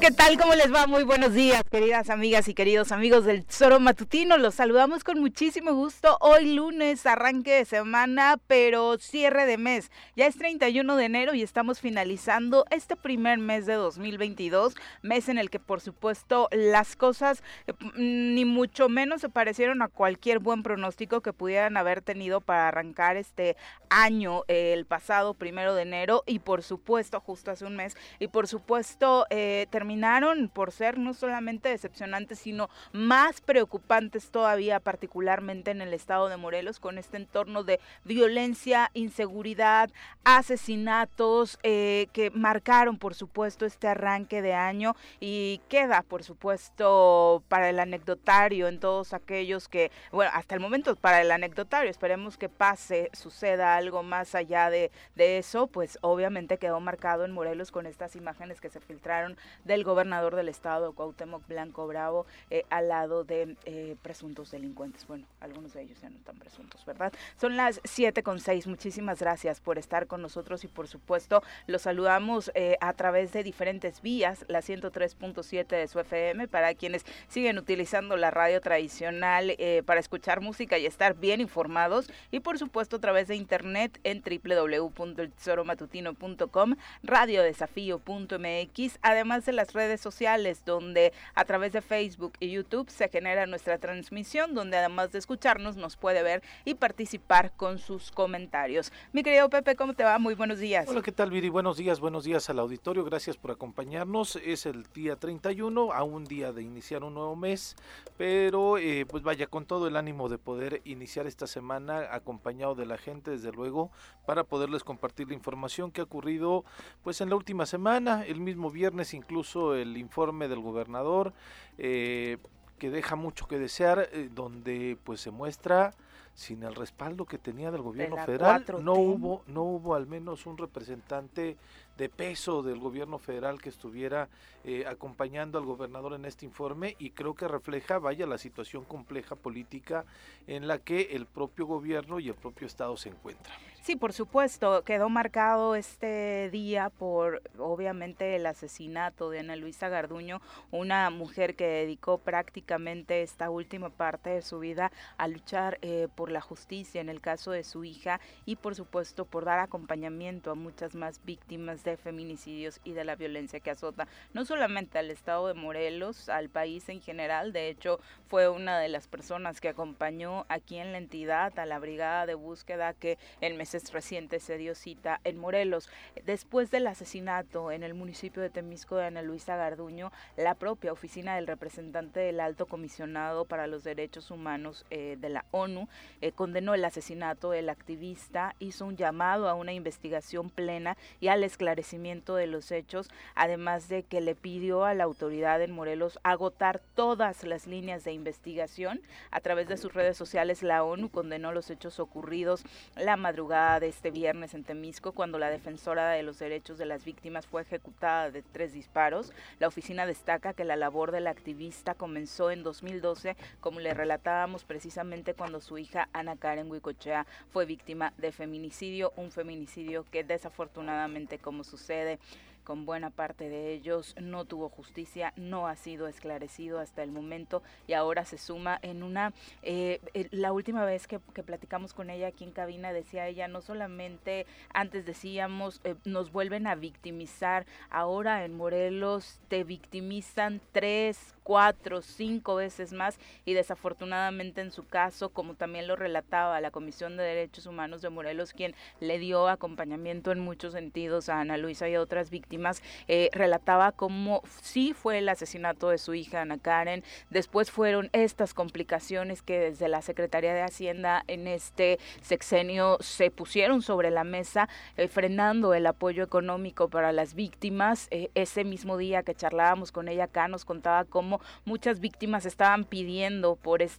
¿Qué tal? ¿Cómo les va? Muy buenos días, queridas amigas y queridos amigos del Tesoro Matutino. Los saludamos con muchísimo gusto. Hoy lunes, arranque de semana, pero cierre de mes. Ya es 31 de enero y estamos finalizando este primer mes de 2022, mes en el que por supuesto las cosas eh, ni mucho menos se parecieron a cualquier buen pronóstico que pudieran haber tenido para arrancar este año, el pasado primero de enero y por supuesto justo hace un mes y por supuesto eh, terminaron por ser no solamente decepcionantes, sino más preocupantes todavía, particularmente en el estado de Morelos, con este entorno de violencia, inseguridad, asesinatos eh, que marcaron, por supuesto, este arranque de año. Y queda, por supuesto, para el anecdotario en todos aquellos que, bueno, hasta el momento para el anecdotario, esperemos que pase, suceda algo más allá de, de eso, pues obviamente quedó marcado en Morelos con estas imágenes que se filtraron de el gobernador del estado, Cuauhtémoc Blanco Bravo, eh, al lado de eh, presuntos delincuentes. Bueno, algunos de ellos ya no están presuntos, ¿verdad? Son las siete con seis. Muchísimas gracias por estar con nosotros y por supuesto los saludamos eh, a través de diferentes vías, la 103.7 de su FM, para quienes siguen utilizando la radio tradicional para escuchar música y estar bien informados y por supuesto a través de internet en www.eltesoromatutino.com, radiodesafío.mx, además de redes sociales donde a través de Facebook y YouTube se genera nuestra transmisión donde además de escucharnos nos puede ver y participar con sus comentarios. Mi querido Pepe, ¿cómo te va? Muy buenos días. Hola, ¿qué tal Viri? Buenos días, buenos días al auditorio. Gracias por acompañarnos. Es el día 31, a un día de iniciar un nuevo mes, pero eh, pues vaya con todo el ánimo de poder iniciar esta semana acompañado de la gente, desde luego, para poderles compartir la información que ha ocurrido pues en la última semana, el mismo viernes incluso el informe del gobernador eh, que deja mucho que desear, eh, donde pues se muestra sin el respaldo que tenía del gobierno federal, no hubo, no hubo al menos un representante de peso del gobierno federal que estuviera eh, acompañando al gobernador en este informe y creo que refleja, vaya, la situación compleja política en la que el propio gobierno y el propio Estado se encuentran. Sí, por supuesto, quedó marcado este día por obviamente el asesinato de Ana Luisa Garduño, una mujer que dedicó prácticamente esta última parte de su vida a luchar eh, por la justicia en el caso de su hija y por supuesto por dar acompañamiento a muchas más víctimas de feminicidios y de la violencia que azota no solamente al estado de Morelos, al país en general. De hecho, fue una de las personas que acompañó aquí en la entidad a la brigada de búsqueda que en meses recientes se dio cita en Morelos. Después del asesinato en el municipio de Temisco de Ana Luisa Garduño, la propia oficina del representante del alto comisionado para los derechos humanos eh, de la ONU eh, condenó el asesinato del activista, hizo un llamado a una investigación plena y al esclarecimiento de los hechos, además de que le pidió a la autoridad en Morelos agotar todas las líneas de investigación. A través de sus redes sociales, la ONU condenó los hechos ocurridos la madrugada de este viernes en Temisco, cuando la defensora de los derechos de las víctimas fue ejecutada de tres disparos. La oficina destaca que la labor del activista comenzó en 2012, como le relatábamos precisamente cuando su hija Ana Karen Huicochea fue víctima de feminicidio, un feminicidio que desafortunadamente, como sucede con buena parte de ellos no tuvo justicia, no ha sido esclarecido hasta el momento y ahora se suma en una, eh, eh, la última vez que, platicamos con ella aquí en cabina decía ella, no solamente antes decíamos, eh, nos vuelven a victimizar, ahora en Morelos te victimizan tres, cuatro, cinco veces más y desafortunadamente en su caso, como también lo relataba la Comisión de Derechos Humanos de Morelos, quien le dio acompañamiento en muchos sentidos a Ana Luisa y a otras víctimas, eh, relataba cómo sí fue el asesinato de su hija Ana Karen, después fueron estas complicaciones que desde la Secretaría de Hacienda en este sexenio se pusieron sobre la mesa, eh, frenando el apoyo económico para las víctimas. Eh, ese mismo día que charlábamos con ella acá nos contaba cómo muchas víctimas estaban pidiendo por este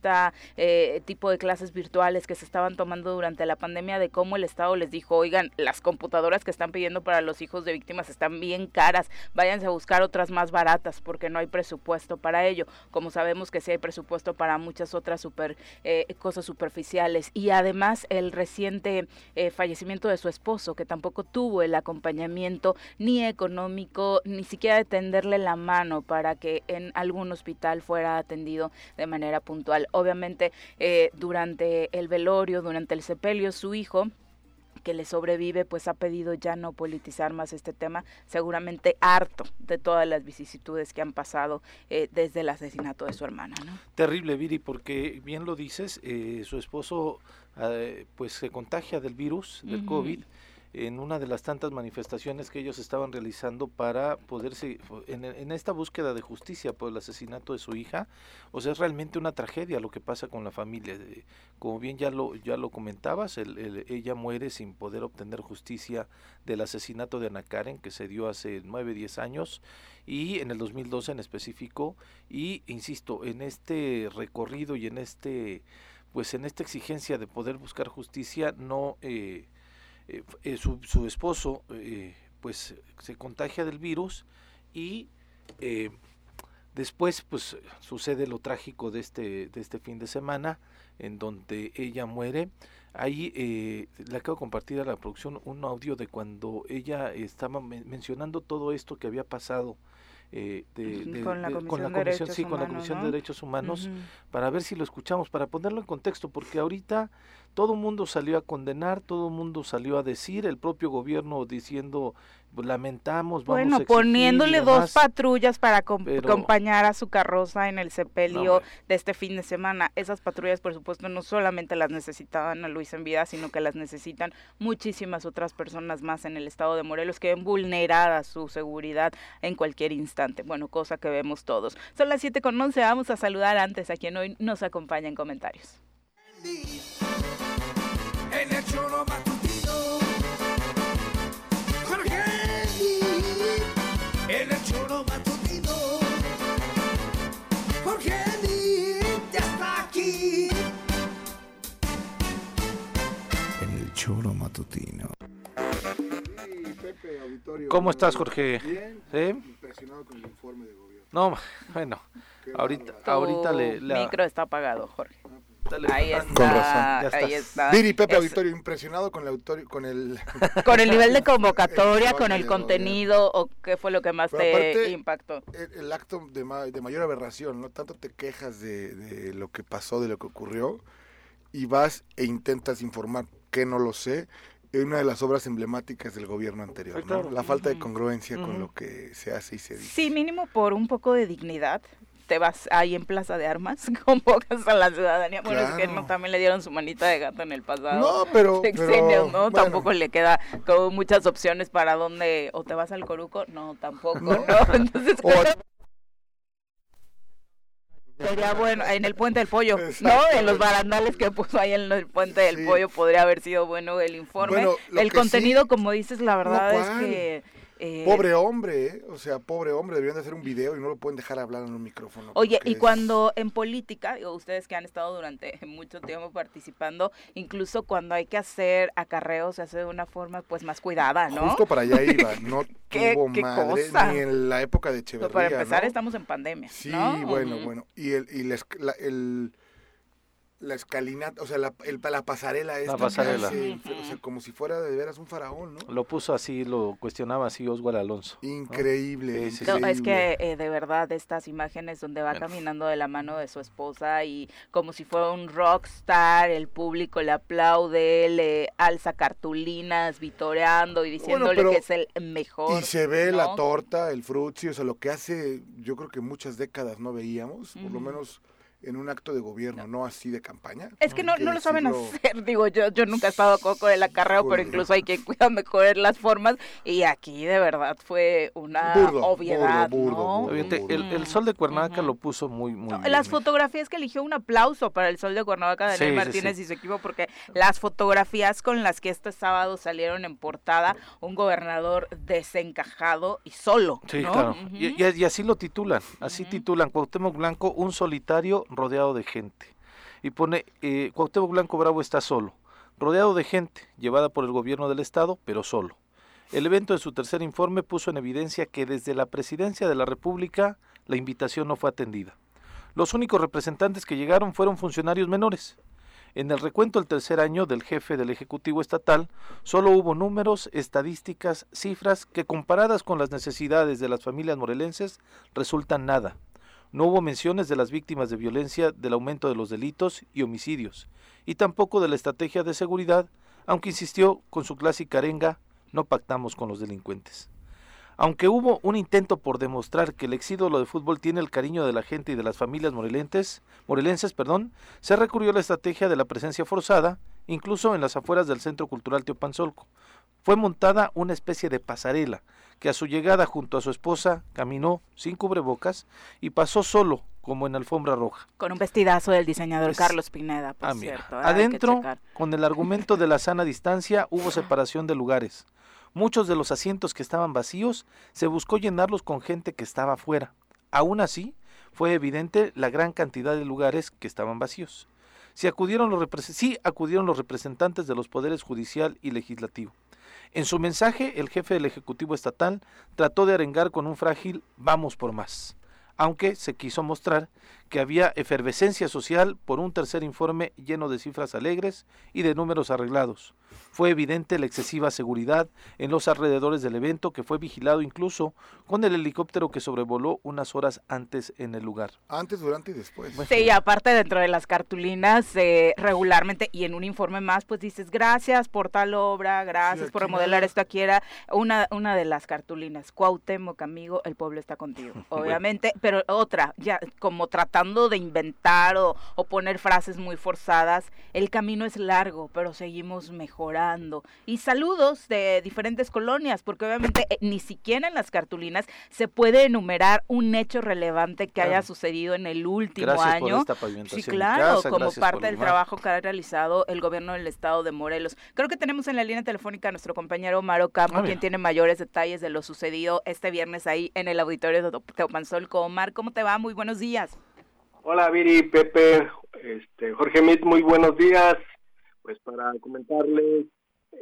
tipo de clases virtuales que se estaban tomando durante la pandemia, de cómo el Estado les dijo, oigan, las computadoras que están pidiendo para los hijos de víctimas están bien caras, váyanse a buscar otras más baratas porque no hay presupuesto para ello. Como sabemos que sí hay presupuesto para muchas otras super, eh, cosas superficiales. Y además el reciente eh, fallecimiento de su esposo, que tampoco tuvo el acompañamiento ni económico, ni siquiera de tenderle la mano para que en algún hospital fuera atendido de manera puntual. Obviamente, eh, durante el velorio, durante el sepelio, su hijo que le sobrevive, pues ha pedido ya no politizar más este tema, seguramente harto de todas las vicisitudes que han pasado eh, desde el asesinato de su hermana. ¿no? Terrible, Viri, porque bien lo dices, eh, su esposo eh, pues se contagia del virus, del COVID en una de las tantas manifestaciones que ellos estaban realizando para poderse, en, esta búsqueda de justicia por el asesinato de su hija, o sea, es realmente una tragedia lo que pasa con la familia. Como bien ya lo, ya lo comentabas, ella muere sin poder obtener justicia del asesinato de Ana Karen, que se dio hace nueve, diez años, y en el 2012 en específico, y insisto, en este recorrido y en este pues en esta exigencia de poder buscar justicia no eh, eh, eh, su, su, esposo eh, pues se contagia del virus y después pues sucede lo trágico de este de este fin de semana en donde ella muere. Ahí le acabo de compartir a la producción un audio de cuando ella estaba mencionando todo esto que había pasado de, con la Comisión, de, Derechos sí, con la Comisión de Derechos Humanos, para ver si lo escuchamos, para ponerlo en contexto, porque ahorita todo el mundo salió a condenar, todo el mundo salió a decir, el propio gobierno diciendo lamentamos, vamos bueno, poniéndole dos patrullas para acompañar a su carroza en el sepelio de este fin de semana. Esas patrullas, por supuesto, no solamente las necesitaban a Luis en vida, sino que las necesitan muchísimas otras personas más en el estado de Morelos que ven vulnerada su seguridad en cualquier instante. Bueno, cosa que vemos todos. Son las 7 con 11, vamos a saludar antes a quien hoy nos acompaña en comentarios. En el choro matutino. ¿Cómo estás, Jorge? Bien. ¿Sí? Impresionado con el informe de gobierno. No, bueno, ahorita, ahorita le, le... micro está apagado, Jorge. Ahí está, con razón. ahí está. Viri Pepe Auditorio, impresionado con el auditorio, con el con el nivel de convocatoria, con el contenido o qué fue lo que más te impactó. El, acto de, de, mayor aberración, no tanto te quejas de, de, lo que pasó, de lo que ocurrió y vas e intentas informar que no lo sé, es una de las obras emblemáticas del gobierno anterior, La falta de congruencia con lo que se hace y se dice. Sí, mínimo por un poco de dignidad. Te vas ahí en Plaza de Armas, convocas a la ciudadanía. Bueno, es que no, también le dieron su manita de gato en el pasado. No, pero. ¿no? Tampoco le queda como muchas opciones para dónde. O te vas al Coruco, no, tampoco, ¿no? Entonces. Sería bueno, en el puente del pollo, ¿no? En los barandales que puso ahí en el puente del pollo podría haber sido bueno el informe. el contenido, como dices, la verdad es que eh, pobre hombre, ¿eh? o sea, pobre hombre, deberían de hacer un video y no lo pueden dejar hablar en un micrófono. Oye, y cuando en política, ustedes que han estado durante mucho tiempo participando, incluso cuando hay que hacer acarreos, se hace de una forma pues más cuidada, ¿no? Justo para allá iba, no tuvo madre, ni en la época de Echeverría, para empezar, estamos en pandemia, Sí, bueno, bueno, y el, y el la escalinata, o sea, la, el, la pasarela esta. La pasarela. o sea, como si fuera de veras un faraón, ¿no? Lo puso así, lo cuestionaba así Oswald Alonso. Increíble. es que eh, de verdad estas imágenes donde va caminando de la mano de su esposa y como si fuera un rockstar, el público le aplaude, le alza cartulinas, vitoreando y diciéndole que es el mejor. Y se ve la torta, el frutzi, o sea, lo que hace, yo creo que muchas décadas no veíamos, por lo menos en un acto de gobierno, no, así de campaña. Es que no, no lo saben hacer, digo, yo yo nunca he estado a coco del acarreo, pero incluso hay que cuidar mejor las formas y aquí de verdad fue una obviedad, ¿no? el, Sol de Cuernavaca lo puso muy, muy bien. Las fotografías que eligió un aplauso para el Sol de Cuernavaca, de Daniel Martínez y su equipo, porque las fotografías con las que este sábado salieron en portada, un gobernador desencajado y solo. Sí, claro. y, así lo titulan, así titulan Cuauhtémoc Blanco, un solitario rodeado de gente. Y pone, eh, Cuauhtémoc Blanco Bravo está solo, rodeado de gente, llevada por el gobierno del Estado, pero solo. El evento de su tercer informe puso en evidencia que desde la presidencia de la República la invitación no fue atendida. Los únicos representantes que llegaron fueron funcionarios menores. En el recuento del tercer año del jefe del Ejecutivo Estatal, solo hubo números, estadísticas, cifras que comparadas con las necesidades de las familias morelenses resultan nada. No hubo menciones de las víctimas de violencia, del aumento de los delitos y homicidios, y tampoco de la estrategia de seguridad, aunque insistió con su clásica arenga, no pactamos con los delincuentes. Aunque hubo un intento por demostrar que el exídolo de fútbol tiene el cariño de la gente y de las familias morelenses, morelenses perdón, se recurrió a la estrategia de la presencia forzada, incluso en las afueras del Centro Cultural Teopanzolco. Fue montada una especie de pasarela, que a su llegada junto a su esposa caminó sin cubrebocas y pasó solo como en alfombra roja. Con un vestidazo del diseñador Carlos Pineda, por ah, cierto. Adentro, con el argumento de la sana distancia, hubo separación de lugares. Muchos de los asientos que estaban vacíos se buscó llenarlos con gente que estaba afuera. Aún así, fue evidente la gran cantidad de lugares que estaban vacíos. Sí acudieron los, sí acudieron los representantes de los poderes judicial y legislativo. En su mensaje, el jefe del Ejecutivo Estatal trató de arengar con un frágil vamos por más, aunque se quiso mostrar que había efervescencia social por un tercer informe lleno de cifras alegres y de números arreglados. Fue evidente la excesiva seguridad en los alrededores del evento que fue vigilado incluso con el helicóptero que sobrevoló unas horas antes en el lugar. Antes, durante y después. Sí, aparte dentro de las cartulinas eh, regularmente y en un informe más pues dices gracias por tal obra, gracias por remodelar esto aquí era una, una de las cartulinas, Cuauhtémoc amigo, el pueblo está contigo, obviamente, pero otra, ya como tratando de inventar o, poner frases muy forzadas. El camino es largo, pero seguimos mejorando. Y saludos de diferentes colonias, porque obviamente eh, ni siquiera en las cartulinas se puede enumerar un hecho relevante que haya sucedido en el último año. sí, claro, como parte del trabajo que ha realizado el gobierno del estado de Morelos. Creo que tenemos en la línea telefónica a nuestro compañero Maro Campo, ah, quien tiene mayores detalles de lo sucedido este viernes ahí en el auditorio de Teopanzol. Omar, ¿cómo te va? Muy buenos días. Hola Viri, Pepe, este, Jorge Mit, muy buenos días. Pues para comentarles,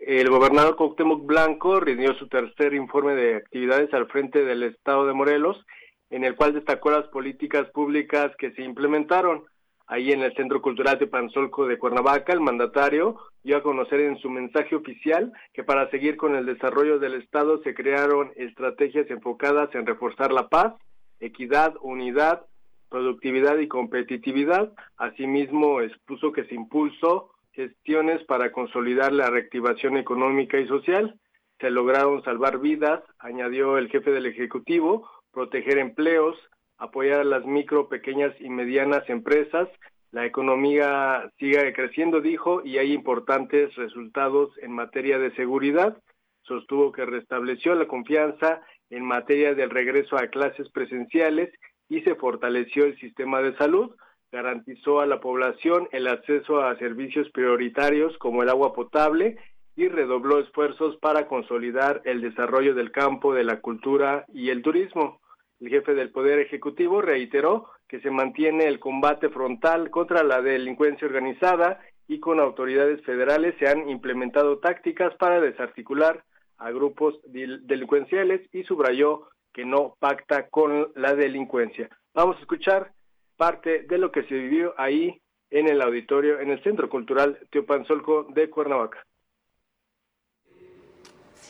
el gobernador Cuauhtémoc Blanco rindió su tercer informe de actividades al frente del estado de Morelos, en el cual destacó las políticas públicas que se implementaron. Ahí en el Centro Cultural de Panzolco de Cuernavaca, el mandatario dio a conocer en su mensaje oficial que para seguir con el desarrollo del Estado se crearon estrategias enfocadas en reforzar la paz, equidad, unidad, productividad y competitividad. Asimismo, expuso que se impulsó gestiones para consolidar la reactivación económica y social. Se lograron salvar vidas, añadió el jefe del Ejecutivo, proteger empleos, apoyar a las micro, pequeñas y medianas empresas. La economía sigue creciendo, dijo, y hay importantes resultados en materia de seguridad. Sostuvo que restableció la confianza en materia del regreso a clases presenciales y se fortaleció el sistema de salud, garantizó a la población el acceso a servicios prioritarios como el agua potable y redobló esfuerzos para consolidar el desarrollo del campo de la cultura y el turismo. El jefe del Poder Ejecutivo reiteró que se mantiene el combate frontal contra la delincuencia organizada y con autoridades federales se han implementado tácticas para desarticular a grupos delincuenciales y subrayó que no pacta con la delincuencia. Vamos a escuchar parte de lo que se vivió ahí en el auditorio, en el Centro Cultural Teopanzolco de Cuernavaca.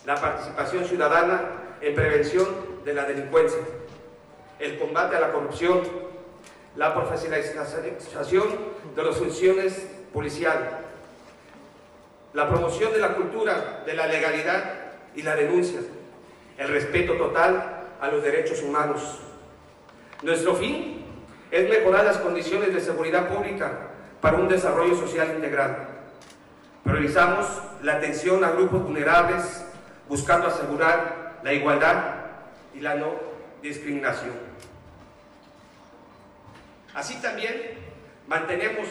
La participación ciudadana en prevención de la delincuencia, el combate a la corrupción, la profesionalización de las funciones policiales, la promoción de la cultura de la legalidad y la denuncia, el respeto total a los derechos humanos. Nuestro fin es mejorar las condiciones de seguridad pública para un desarrollo social integral. Priorizamos la atención a grupos vulnerables, buscando asegurar la igualdad y la no discriminación. Así también mantenemos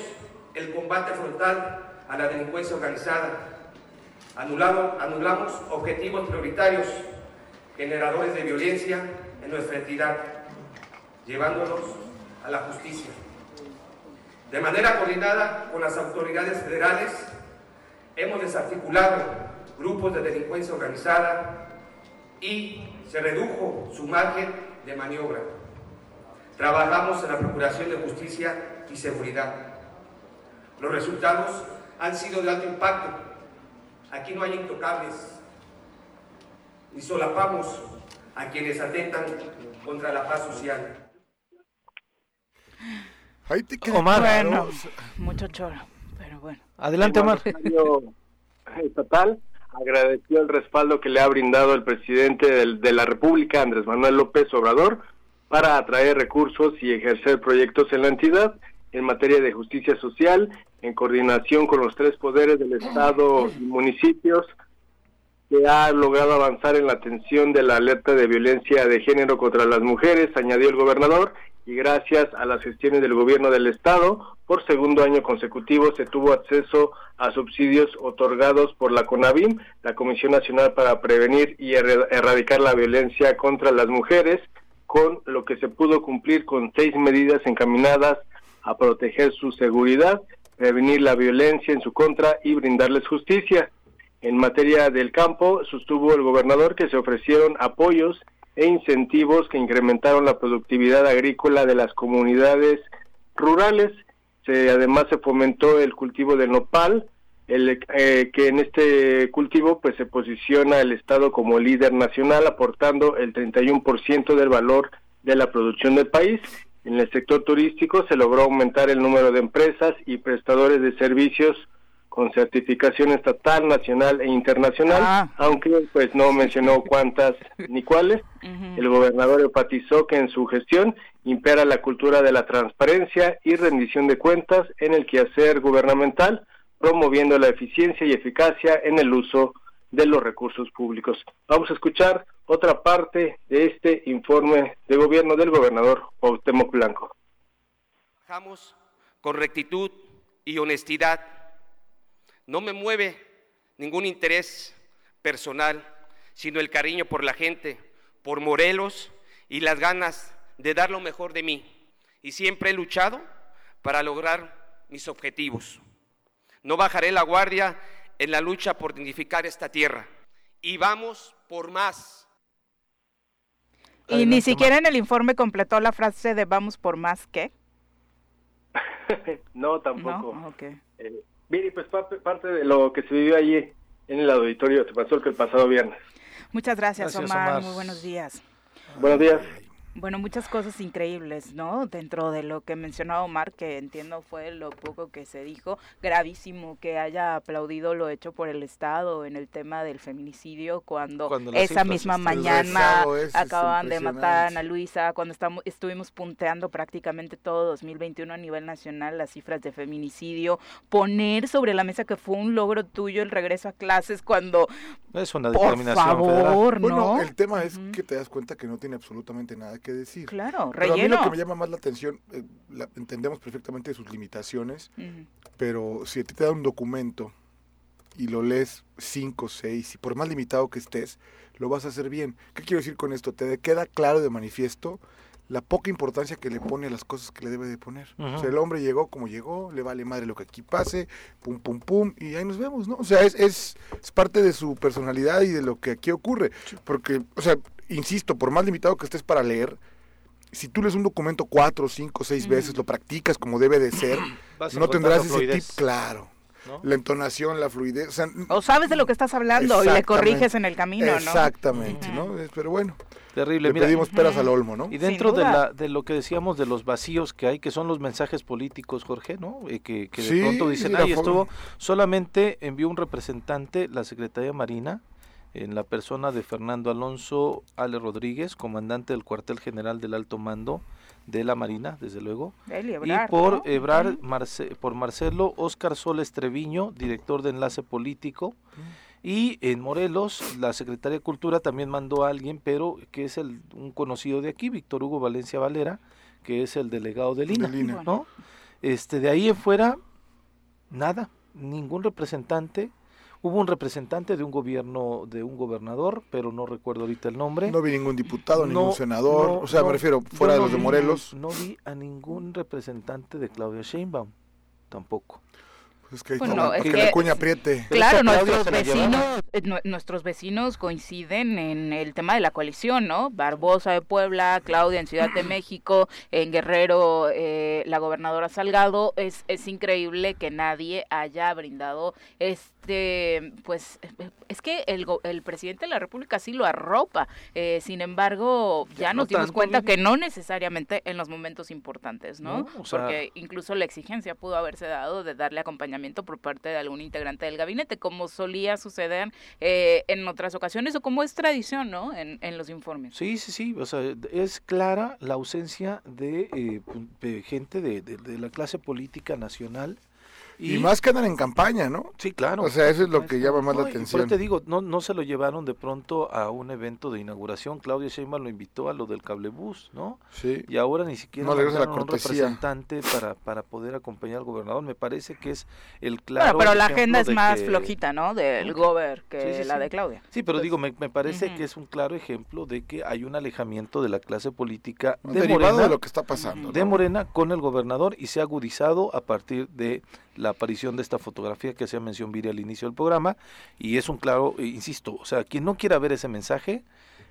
el combate frontal a la delincuencia organizada. Anulamos, anulamos objetivos prioritarios generadores de violencia en nuestra entidad, llevándonos a la justicia. De manera coordinada con las autoridades federales, hemos desarticulado grupos de delincuencia organizada y se redujo su margen de maniobra. Trabajamos en la procuración de justicia y seguridad. Los resultados han sido de alto impacto. Aquí no hay intocables, ni solapamos a quienes atentan contra la paz social. Ahí te queda Omar, bueno, mucho choro, pero bueno. Adelante, Omar. El mandatario estatal agradeció el respaldo que le ha brindado el presidente de la República, Andrés Manuel López Obrador, para atraer recursos y ejercer proyectos en la entidad en materia de justicia social, en coordinación con los tres poderes del Estado y municipios, que ha logrado avanzar en la atención de la alerta de violencia de género contra las mujeres, añadió el gobernador, y gracias a las gestiones del gobierno del estado, por segundo año consecutivo se tuvo acceso a subsidios otorgados por la CONAVIM, la Comisión Nacional para Prevenir y Erradicar la Violencia contra las Mujeres, con lo que se pudo cumplir con seis medidas encaminadas a proteger su seguridad, prevenir la violencia en su contra y brindarles justicia. En materia del campo, sostuvo el gobernador que se ofrecieron apoyos e incentivos que incrementaron la productividad agrícola de las comunidades rurales. Se, además se fomentó el cultivo del nopal, el, eh, que en este cultivo pues se posiciona el Estado como líder nacional, aportando el 31% del valor de la producción del país. En el sector turístico se logró aumentar el número de empresas y prestadores de servicios con certificación estatal, nacional e internacional, Ah. aunque pues no mencionó cuántas ni cuáles. El gobernador enfatizó que en su gestión impera la cultura de la transparencia y rendición de cuentas en el quehacer gubernamental, promoviendo la eficiencia y eficacia en el uso de los recursos públicos. Vamos a escuchar otra parte de este informe de gobierno del gobernador Cuauhtémoc Blanco. Trabajamos con rectitud y honestidad. No me mueve ningún interés personal, sino el cariño por la gente, por Morelos y las ganas de dar lo mejor de mí. Y siempre he luchado para lograr mis objetivos. No bajaré la guardia en la lucha por dignificar esta tierra. Y vamos por más. Y Adelante, ni siquiera en el informe completó la frase de vamos por más que. no, tampoco. ¿No? Ok. Eh, Viri, pues parte, parte de lo que se vivió allí en el auditorio te pasó que el pasado viernes. Muchas gracias, Gracias, Omar. Omar. Muy buenos días. Buenos días. Bueno, muchas cosas increíbles, ¿no? Dentro de lo que mencionaba Omar, que entiendo fue lo poco que se dijo, gravísimo que haya aplaudido lo hecho por el Estado en el tema del feminicidio, cuando, esa misma mañana es acaban de matar a Ana. Luisa, cuando estamos, estuvimos punteando prácticamente todo 2021 a nivel nacional las cifras de feminicidio, poner sobre la mesa que fue un logro tuyo el regreso a clases cuando, Es una por determinación federal. favor, Bueno, ¿no? el tema es que te das cuenta que no tiene absolutamente nada que decir. Claro, Pero a mí relleno. lo que me llama más la atención, eh, la- entendemos perfectamente sus limitaciones, pero si a ti te da un documento y lo lees cinco, seis, y por más limitado que estés, lo vas a hacer bien. ¿Qué quiero decir con esto? Te queda claro de manifiesto la poca importancia que le pone a las cosas que le debe de poner. O sea, el hombre llegó como llegó, le vale madre lo que aquí pase, pum, pum, pum, y ahí nos vemos, ¿no? O sea, es, es, es parte de su personalidad y de lo que aquí ocurre. Porque, o sea, insisto, por más limitado que estés para leer, si tú lees un documento cuatro, cinco, seis veces, lo practicas como debe de ser, Vas no tendrás ese tip claro. ¿no? La entonación, la fluidez, o sea, O sabes de lo que estás hablando y le corriges en el camino, ¿no? Exactamente. ¿no? Pero bueno, Terrible. le Mira, pedimos peras al olmo, ¿no? Y dentro de, la, de lo que decíamos de los vacíos que hay, que son los mensajes políticos, Jorge, ¿no? Eh, que, que de Sí, pronto dicen, ay, estuvo, solamente envió un representante, la Secretaría Marina, en la persona de Fernando Alonso Ale Rodríguez, comandante del cuartel general del alto mando de la Marina, desde luego, y por Ebrar, por Marcelo Oscar Soles Treviño, director de enlace político, y en Morelos, la Secretaría de Cultura también mandó a alguien, pero que es el, un conocido de aquí, Víctor Hugo Valencia Valera, que es el delegado de Lina, ¿no? Este, de ahí en fuera, nada, ningún representante. Hubo un representante de un gobierno, de un gobernador, pero no recuerdo ahorita el nombre. No vi ningún diputado, ningún senador, o sea, me refiero, fuera de los de Morelos. No vi a ningún representante de Claudia Sheinbaum, tampoco. Es que, bueno, es que, cuña apriete. Claro, nuestros vecinos, eh, nuestros vecinos coinciden en el tema de la coalición, ¿no? Barbosa de Puebla, Claudia en Ciudad de México, en Guerrero, eh, la gobernadora Salgado. Es, es increíble que nadie haya brindado este, pues, es que el, el presidente de la República sí lo arropa. Eh, sin embargo, ya, nos dimos cuenta que no necesariamente en los momentos importantes, ¿no? Porque incluso la exigencia pudo haberse dado de darle acompañamiento por parte de algún integrante del gabinete, como solía suceder eh, en otras ocasiones o como es tradición, ¿no? En, en, los informes. Sí, sí, sí. O sea, es clara la ausencia de, eh, gente de, de, la clase política nacional y, más que andan en campaña, ¿no? Sí, claro. O sea, eso es lo que llama más la atención. Por te digo, no, no se lo llevaron de pronto a un evento de inauguración. Claudia Sheinbaum lo invitó a lo del cablebús, ¿no? Sí. Y ahora ni siquiera no, le la un representante para, para poder acompañar al gobernador. Me parece que es el claro. pero la agenda es más flojita, ¿no? Del gober que la de Claudia. Sí, pero digo, me, me parece que es un claro ejemplo de que hay un alejamiento de la clase política de Morena. de lo que está pasando. De Morena con el gobernador y se ha agudizado a partir de la aparición de esta fotografía que hacía mención Viri al inicio del programa y es un claro, eh, insisto, o sea, quien no quiera ver ese mensaje,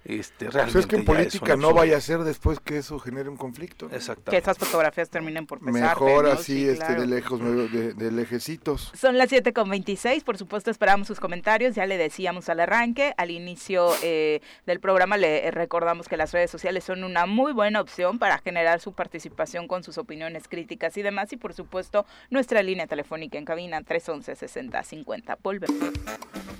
este, realmente pues es que en política no vaya a ser después que eso genere un conflicto. Exacto. Que esas fotografías terminen por pesar. Mejor así, este, de lejos, de, lejecitos. Son las 7 con 26, por supuesto esperamos sus comentarios, ya le decíamos al arranque, al inicio eh, del programa le recordamos que las redes sociales son una muy buena opción para generar su participación con sus opiniones críticas y demás, y por supuesto nuestra línea telefónica en cabina 311-6050. Volvemos.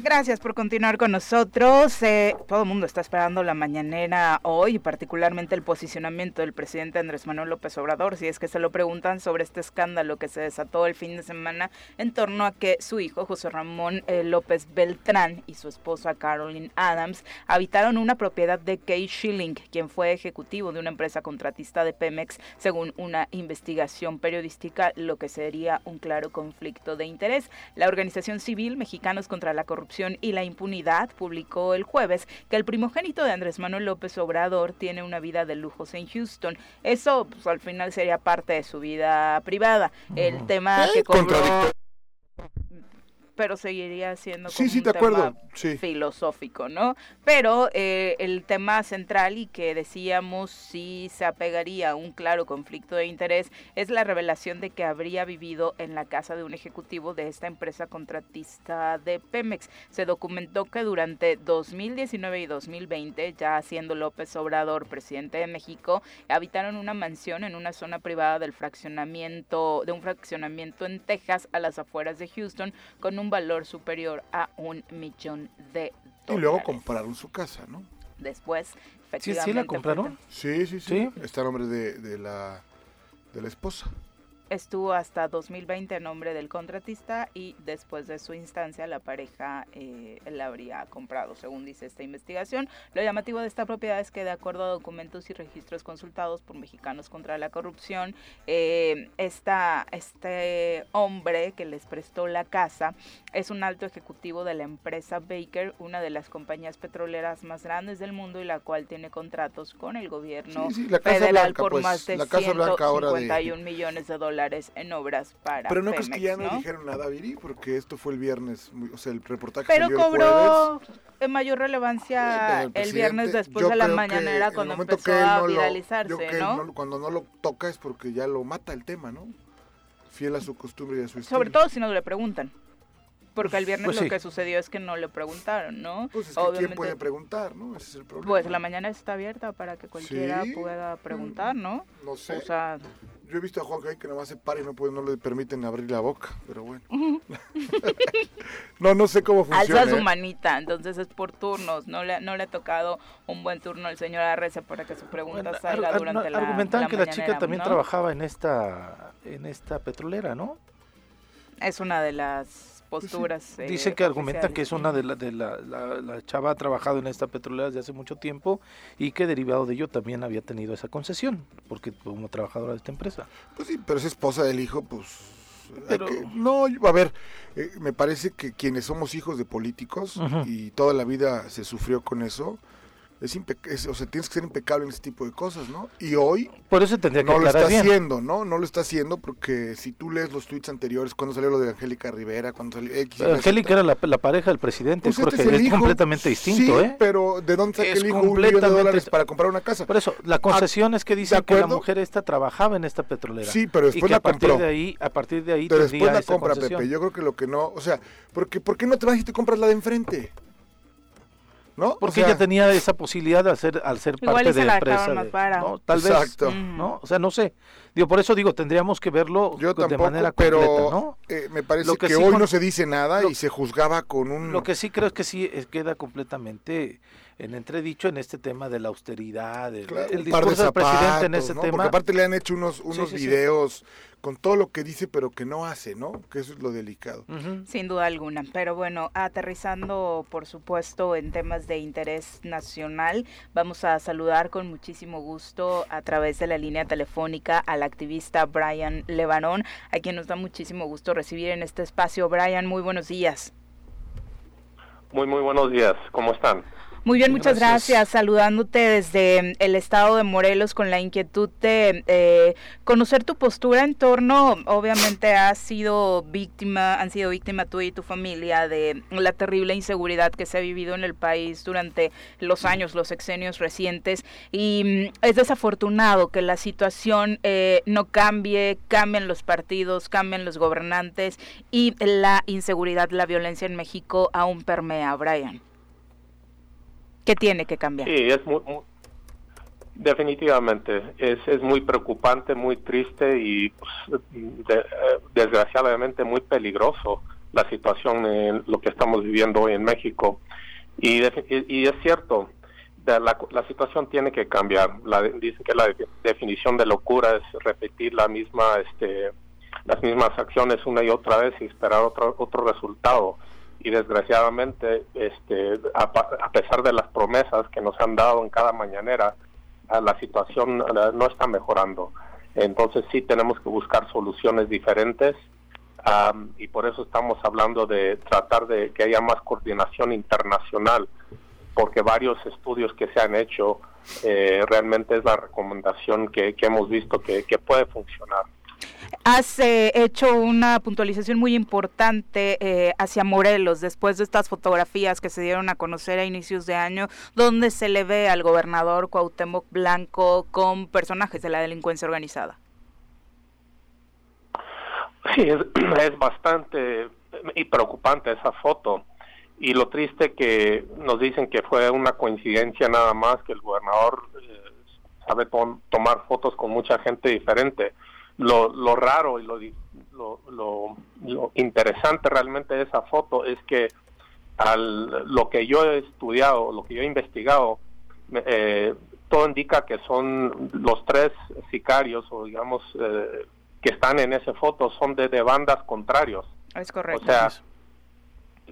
Gracias por continuar con nosotros. Eh, todo el mundo está esperando la mañanera hoy, particularmente el posicionamiento del presidente Andrés Manuel López Obrador, si es que se lo preguntan sobre este escándalo que se desató el fin de semana en torno a que su hijo José Ramón eh, López Beltrán y su esposa Caroline Adams habitaron una propiedad de Kay Schilling, quien fue ejecutivo de una empresa contratista de Pemex, según una investigación periodística, lo que sería un claro conflicto de interés. La organización civil Mexicanos contra la Corrupción y la Impunidad publicó el jueves que el primogénito de Andrés Manuel López Obrador tiene una vida de lujos en Houston. Eso pues, al final sería parte de su vida privada. El tema que cobró pero seguiría siendo como un tema filosófico, ¿no? Pero eh, el tema central y que decíamos si se apegaría a un claro conflicto de interés es la revelación de que habría vivido en la casa de un ejecutivo de esta empresa contratista de Pemex. Se documentó que durante 2019 y 2020, ya siendo López Obrador presidente de México, habitaron una mansión en una zona privada del fraccionamiento, de un fraccionamiento en Texas a las afueras de Houston con un valor superior a un millón de dólares. Y luego compraron su casa, ¿no? Después, efectivamente. ¿Sí, sí la compraron? Sí, sí, sí, Está el nombre de, de, la, de la esposa estuvo hasta 2020 en nombre del contratista y después de su instancia la pareja eh, la habría comprado, según dice esta investigación. Lo llamativo de esta propiedad es que de acuerdo a documentos y registros consultados por Mexicanos contra la Corrupción, eh, este hombre que les prestó la casa es un alto ejecutivo de la empresa Baker, una de las compañías petroleras más grandes del mundo y la cual tiene contratos con el gobierno federal por pues, más de 151 millones de dólares en obras para Pero no crees que ya no, dijeron nada, Viri, porque esto fue el viernes, o sea, el reportaje Pero cobró en mayor relevancia el, viernes después de la mañanera cuando empezó a viralizarse, ¿no? Cuando no lo toca es porque ya lo mata el tema, ¿no? Fiel a su costumbre y a su estilo. Sobre todo si no le preguntan. Porque el viernes pues lo que sucedió es que no le preguntaron, ¿no? Pues es que ¿quién puede preguntar, no? Ese es el problema. Pues la mañana está abierta para que cualquiera pueda preguntar, ¿no? No sé. O sea, yo he visto a Juan que nada más se para y no, puede, no le permiten abrir la boca, pero bueno. no, no sé cómo funciona. Alza su ¿eh? manita, entonces es por turnos. No le, no le ha tocado un buen turno al señor Arreza para que su pregunta Bueno, salga ar- ar- durante la argumentaban la que la chica también ¿no? trabajaba en esta en esta petrolera, ¿no? Es una de las posturas. eh, Dice que argumenta oficiales. que es una de la, de la, la, la chava ha trabajado en esta petrolera desde hace mucho tiempo y que derivado de ello también había tenido esa concesión, porque como trabajadora de esta empresa. Pues sí, pero es esposa del hijo, pues... hay Pero- que- no, a ver, eh, me parece que quienes somos hijos de políticos y toda la vida se sufrió con eso, es, es- o sea, tienes que ser impecable en ese tipo de cosas, ¿no? Y hoy Por eso tendría que no lo está bien. haciendo, ¿no? No lo está haciendo porque si tú lees los tweets anteriores, cuando salió lo de Angélica Rivera, cuando salió X, y Angélica era la, la pareja del presidente, pues este Jorge, es el es, hijo. completamente distinto, Sí, ¿eh? pero ¿de dónde saca el hijo un millón de dólares para comprar una casa? Por eso, la concesión es que ¿de dicen que la mujer esta trabajaba en esta petrolera. Sí, pero y después que a la partir compró. de ahí, a partir de ahí Pero después la compra, concesión. Pepe. Yo creo que lo que no, o sea, porque ¿por qué no te vas y te compras la de enfrente? ¿No? O Porque sea, ella tenía esa posibilidad al ser, al ser parte y se de la empresa. más de-. ¿no? Tal Exacto. vez, ¿no? O sea, no sé. Digo, por eso digo, tendríamos que verlo yo de tampoco, manera pero completa, ¿no? eh, me parece Lo que, que sí hoy con- no se dice nada lo- y se juzgaba con un... Lo que sí creo es que sí eh, queda completamente en entredicho en este tema de la austeridad, el, Claro, el un par de discurso del presidente en ese ¿no? tema. Porque aparte le han hecho unos, unos sí, sí. videos con todo lo que dice, pero que no hace, ¿no? Que eso es lo delicado. Sin duda alguna. Pero bueno, aterrizando, por supuesto, en temas de interés nacional, vamos a saludar con muchísimo gusto a través de la línea telefónica al activista Brian Lebanón, a quien nos da muchísimo gusto recibir en este espacio. Brian, muy buenos días. Muy, muy buenos días. ¿Cómo están? Muy bien, muchas Gracias. gracias. Saludándote desde mm, el estado de Morelos con la inquietud de eh, conocer tu postura en torno, obviamente has sido víctima, han sido víctima tú y tu familia de la terrible inseguridad que se ha vivido en el país durante los años, los sexenios recientes y mm, es desafortunado que la situación eh, no cambie, cambian los partidos, cambian los gobernantes y la inseguridad, la violencia en México aún permea, Brian. ¿Qué tiene que cambiar? Sí, es muy, definitivamente es, es muy preocupante, muy triste y pues, de- desgraciadamente muy peligroso la situación en lo que estamos viviendo hoy en México. Y, es cierto, la, situación tiene que cambiar. La, dicen que la de- definición de locura es repetir la misma, este, las mismas acciones una y otra vez y esperar otro, otro resultado. Y desgraciadamente, este, a, pesar de las promesas que nos han dado en cada mañanera, a la situación no está mejorando. Entonces sí tenemos que buscar soluciones diferentes y por eso estamos hablando de tratar de que haya más coordinación internacional, porque varios estudios que se han hecho eh, realmente es la recomendación que, que hemos visto que, que puede funcionar. Has eh, hecho una puntualización muy importante eh, hacia Morelos después de estas fotografías que se dieron a conocer a inicios de año, donde se le ve al gobernador Cuauhtémoc Blanco con personajes de la delincuencia organizada. Sí, es, es bastante y preocupante esa foto. Y lo triste que nos dicen que fue una coincidencia nada más, que el gobernador eh, sabe tom- tomar fotos con mucha gente diferente. Lo, lo raro y lo, lo, lo, lo interesante realmente de esa foto es que al, lo que yo he estudiado, lo que yo he investigado, eh, todo indica que son los tres sicarios o digamos eh, que están en esa foto son de, de bandas contrarios. Es correcto. O sea,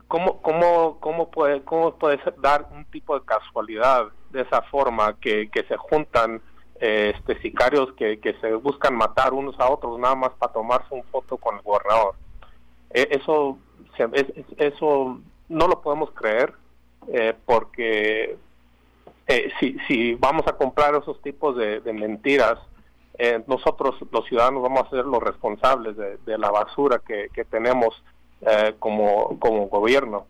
¿cómo, cómo, cómo, puede, ¿cómo puede dar un tipo de casualidad de esa forma que, que se juntan este sicarios que, se buscan matar unos a otros nada más para tomarse un foto con el gobernador? Eh, eso, eso no lo podemos creer eh, porque eh, si, si vamos a comprar esos tipos de, mentiras, eh, nosotros los ciudadanos vamos a ser los responsables de, la basura que, tenemos como, como gobierno.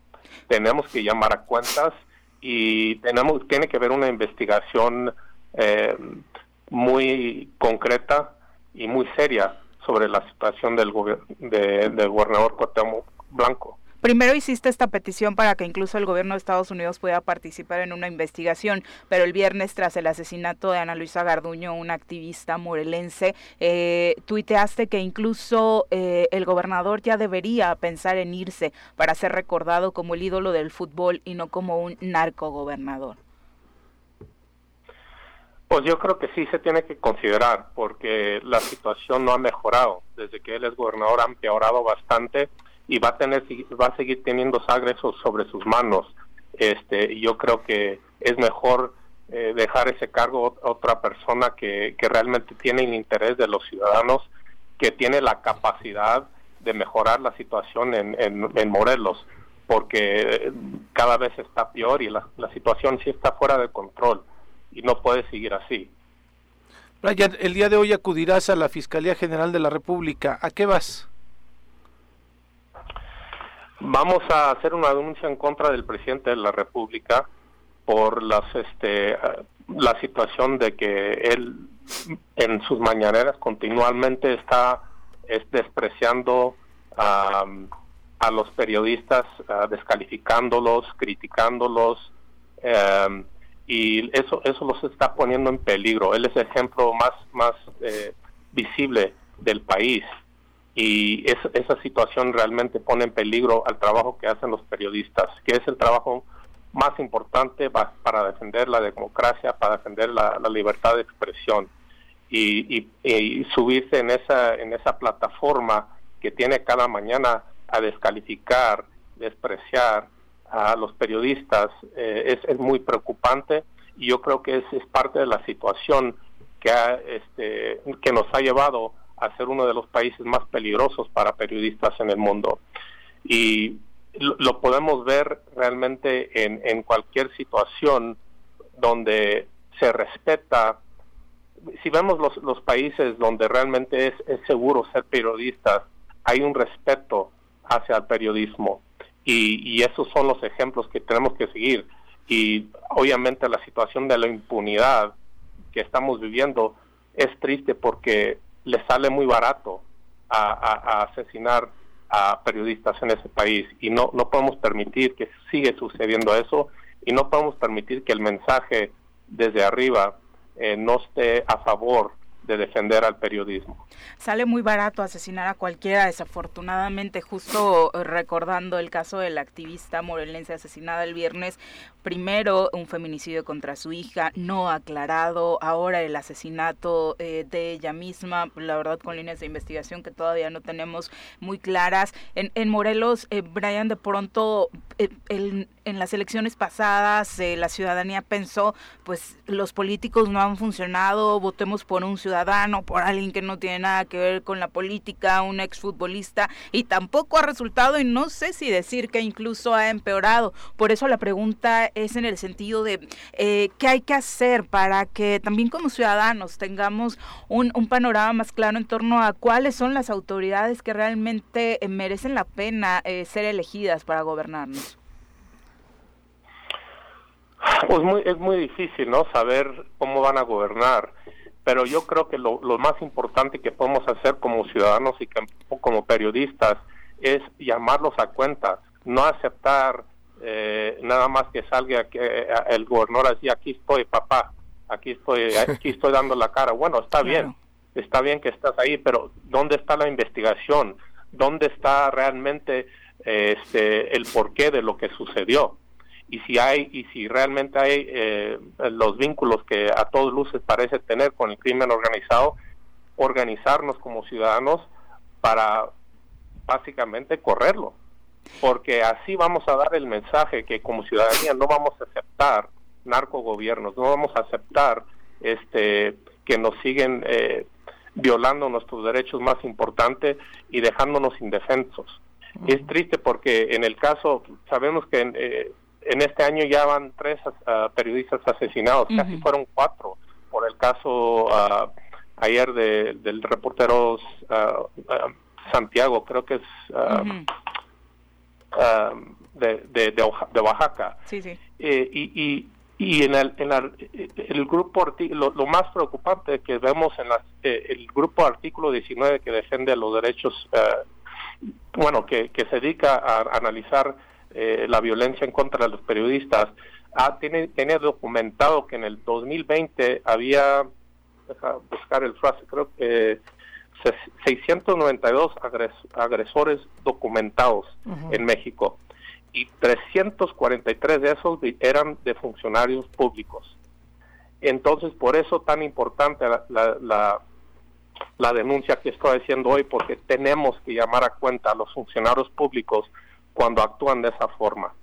Tenemos que llamar a cuentas y tenemos tiene que haber una investigación eh, muy concreta y muy seria sobre la situación del, de- del gobernador Cuauhtémoc Blanco. primero hiciste esta petición para que incluso el gobierno de Estados Unidos pueda participar en una investigación, pero el viernes tras el asesinato de Ana Luisa Garduño, una activista morelense, eh, tuiteaste que incluso eh, el gobernador ya debería pensar en irse para ser recordado como el ídolo del fútbol y no como un narcogobernador. Pues yo creo que sí se tiene que considerar, porque la situación no ha mejorado. Desde que él es gobernador ha empeorado bastante y va a tener va a seguir teniendo sangre sobre sus manos. Este, yo creo que es mejor eh, dejar ese cargo a otra persona que, que realmente tiene el interés de los ciudadanos, que tiene la capacidad de mejorar la situación en, en, Morelos, porque cada vez está peor y la, la situación sí está fuera de control y no puede seguir así. Brian, el día de hoy acudirás a la Fiscalía General de la República. ¿A qué vas? Vamos a hacer una denuncia en contra del presidente de la República por las este la situación de que él en sus mañaneras continuamente está despreciando a, a los periodistas, descalificándolos, criticándolos. Eh, y eso eso los está poniendo en peligro. Él es el ejemplo más más eh, visible del país y esa situación realmente pone en peligro al trabajo que hacen los periodistas, que es el trabajo más importante para defender la democracia, para defender la, libertad de expresión y, y, subirse en esa en esa plataforma que tiene cada mañana a descalificar, despreciar, a los periodistas eh, es, muy preocupante y yo creo que es, es parte de la situación que, ha, este, que nos ha llevado a ser uno de los países más peligrosos para periodistas en el mundo. Y lo, podemos ver realmente en, en cualquier situación donde se respeta si vemos los, los países donde realmente es, es, seguro ser periodistas, hay un respeto hacia el periodismo. Y, esos son los ejemplos que tenemos que seguir. Y obviamente la situación de la impunidad que estamos viviendo es triste porque le sale muy barato a, asesinar a periodistas en ese país y no, no podemos permitir que siga sucediendo eso y no podemos permitir que el mensaje desde arriba eh, no esté a favor de defender al periodismo. Sale muy barato asesinar a cualquiera, desafortunadamente, justo recordando el caso del activista morelense asesinada el viernes, primero un feminicidio contra su hija, no aclarado, ahora el asesinato eh, de ella misma, la verdad con líneas de investigación que todavía no tenemos muy claras. En, en Morelos, eh, Brian, de pronto eh, en las elecciones pasadas la ciudadanía pensó, pues los políticos no han funcionado, votemos por un ciudadano, por alguien que no tiene nada que ver con la política, un exfutbolista, y tampoco ha resultado, y no sé si decir que incluso ha empeorado. Por eso la pregunta es en el sentido de eh, qué hay que hacer para que también como ciudadanos tengamos un, panorama más claro en torno a cuáles son las autoridades que realmente eh, merecen la pena eh, ser elegidas para gobernarnos. Pues muy, es muy difícil, ¿no? Saber cómo van a gobernar, pero yo creo que lo, lo más importante que podemos hacer como ciudadanos y como periodistas es llamarlos a cuenta, no aceptar eh, nada más que salga que eh, el gobernador así, aquí estoy, papá, aquí estoy, aquí estoy dando la cara. Bueno, está bien, está bien que estás ahí, pero ¿dónde está la investigación? ¿Dónde está realmente este, el porqué de lo que sucedió? Y si hay, y si realmente hay eh, los vínculos que a todos luces parece tener con el crimen organizado, organizarnos como ciudadanos para básicamente correrlo porque así vamos a dar el mensaje que como ciudadanía no vamos a aceptar narcogobiernos, no vamos a aceptar este que nos siguen eh, violando nuestros derechos más importantes y dejándonos indefensos. Es triste porque en el caso, sabemos que en, este año ya van tres ah, periodistas asesinados, casi fueron cuatro, por el caso uh, ayer de, del reportero uh, Santiago, creo que es Um, de, de, de, Oaxaca. Sí, sí. Eh, y, y, y en el, en el grupo, lo, lo, más preocupante que vemos en la, eh, el grupo artículo 19 que defiende los derechos bueno, que, que se dedica a analizar eh, la violencia en contra de los periodistas, ah, tiene, tiene documentado que en el 2020 había, deja buscar el frase, creo que 692 agresores documentados en México. Y 343 de esos eran de funcionarios públicos. Entonces, por eso tan importante la, la, la, denuncia que estoy haciendo hoy, porque tenemos que llamar a cuenta a los funcionarios públicos cuando actúan de esa forma,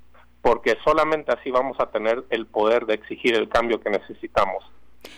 porque solamente así vamos a tener el poder de exigir el cambio que necesitamos.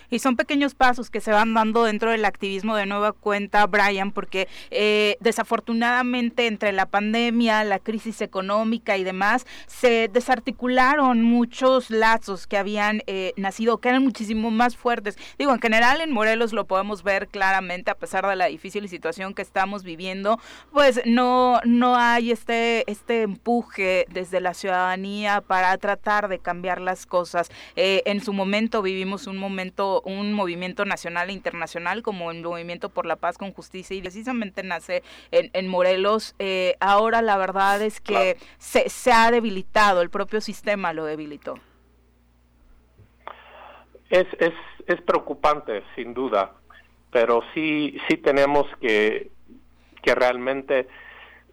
Y son pequeños pasos que se van dando dentro del activismo de nueva cuenta, Brian, porque eh, desafortunadamente entre la pandemia, la crisis económica y demás, se desarticularon muchos lazos que habían eh, nacido, que eran muchísimo más fuertes. Digo, en general en Morelos lo podemos ver claramente, a pesar de la difícil situación que estamos viviendo, pues no, no hay este, este empuje desde la ciudadanía para tratar de cambiar las cosas. Eh, en su momento vivimos un momento un movimiento nacional e internacional como el Movimiento por la Paz con Justicia y precisamente nace en, Morelos. Eh, ahora la verdad es que se, se ha debilitado, el propio sistema lo debilitó. Es, es, es preocupante, sin duda, pero sí, sí tenemos que, que realmente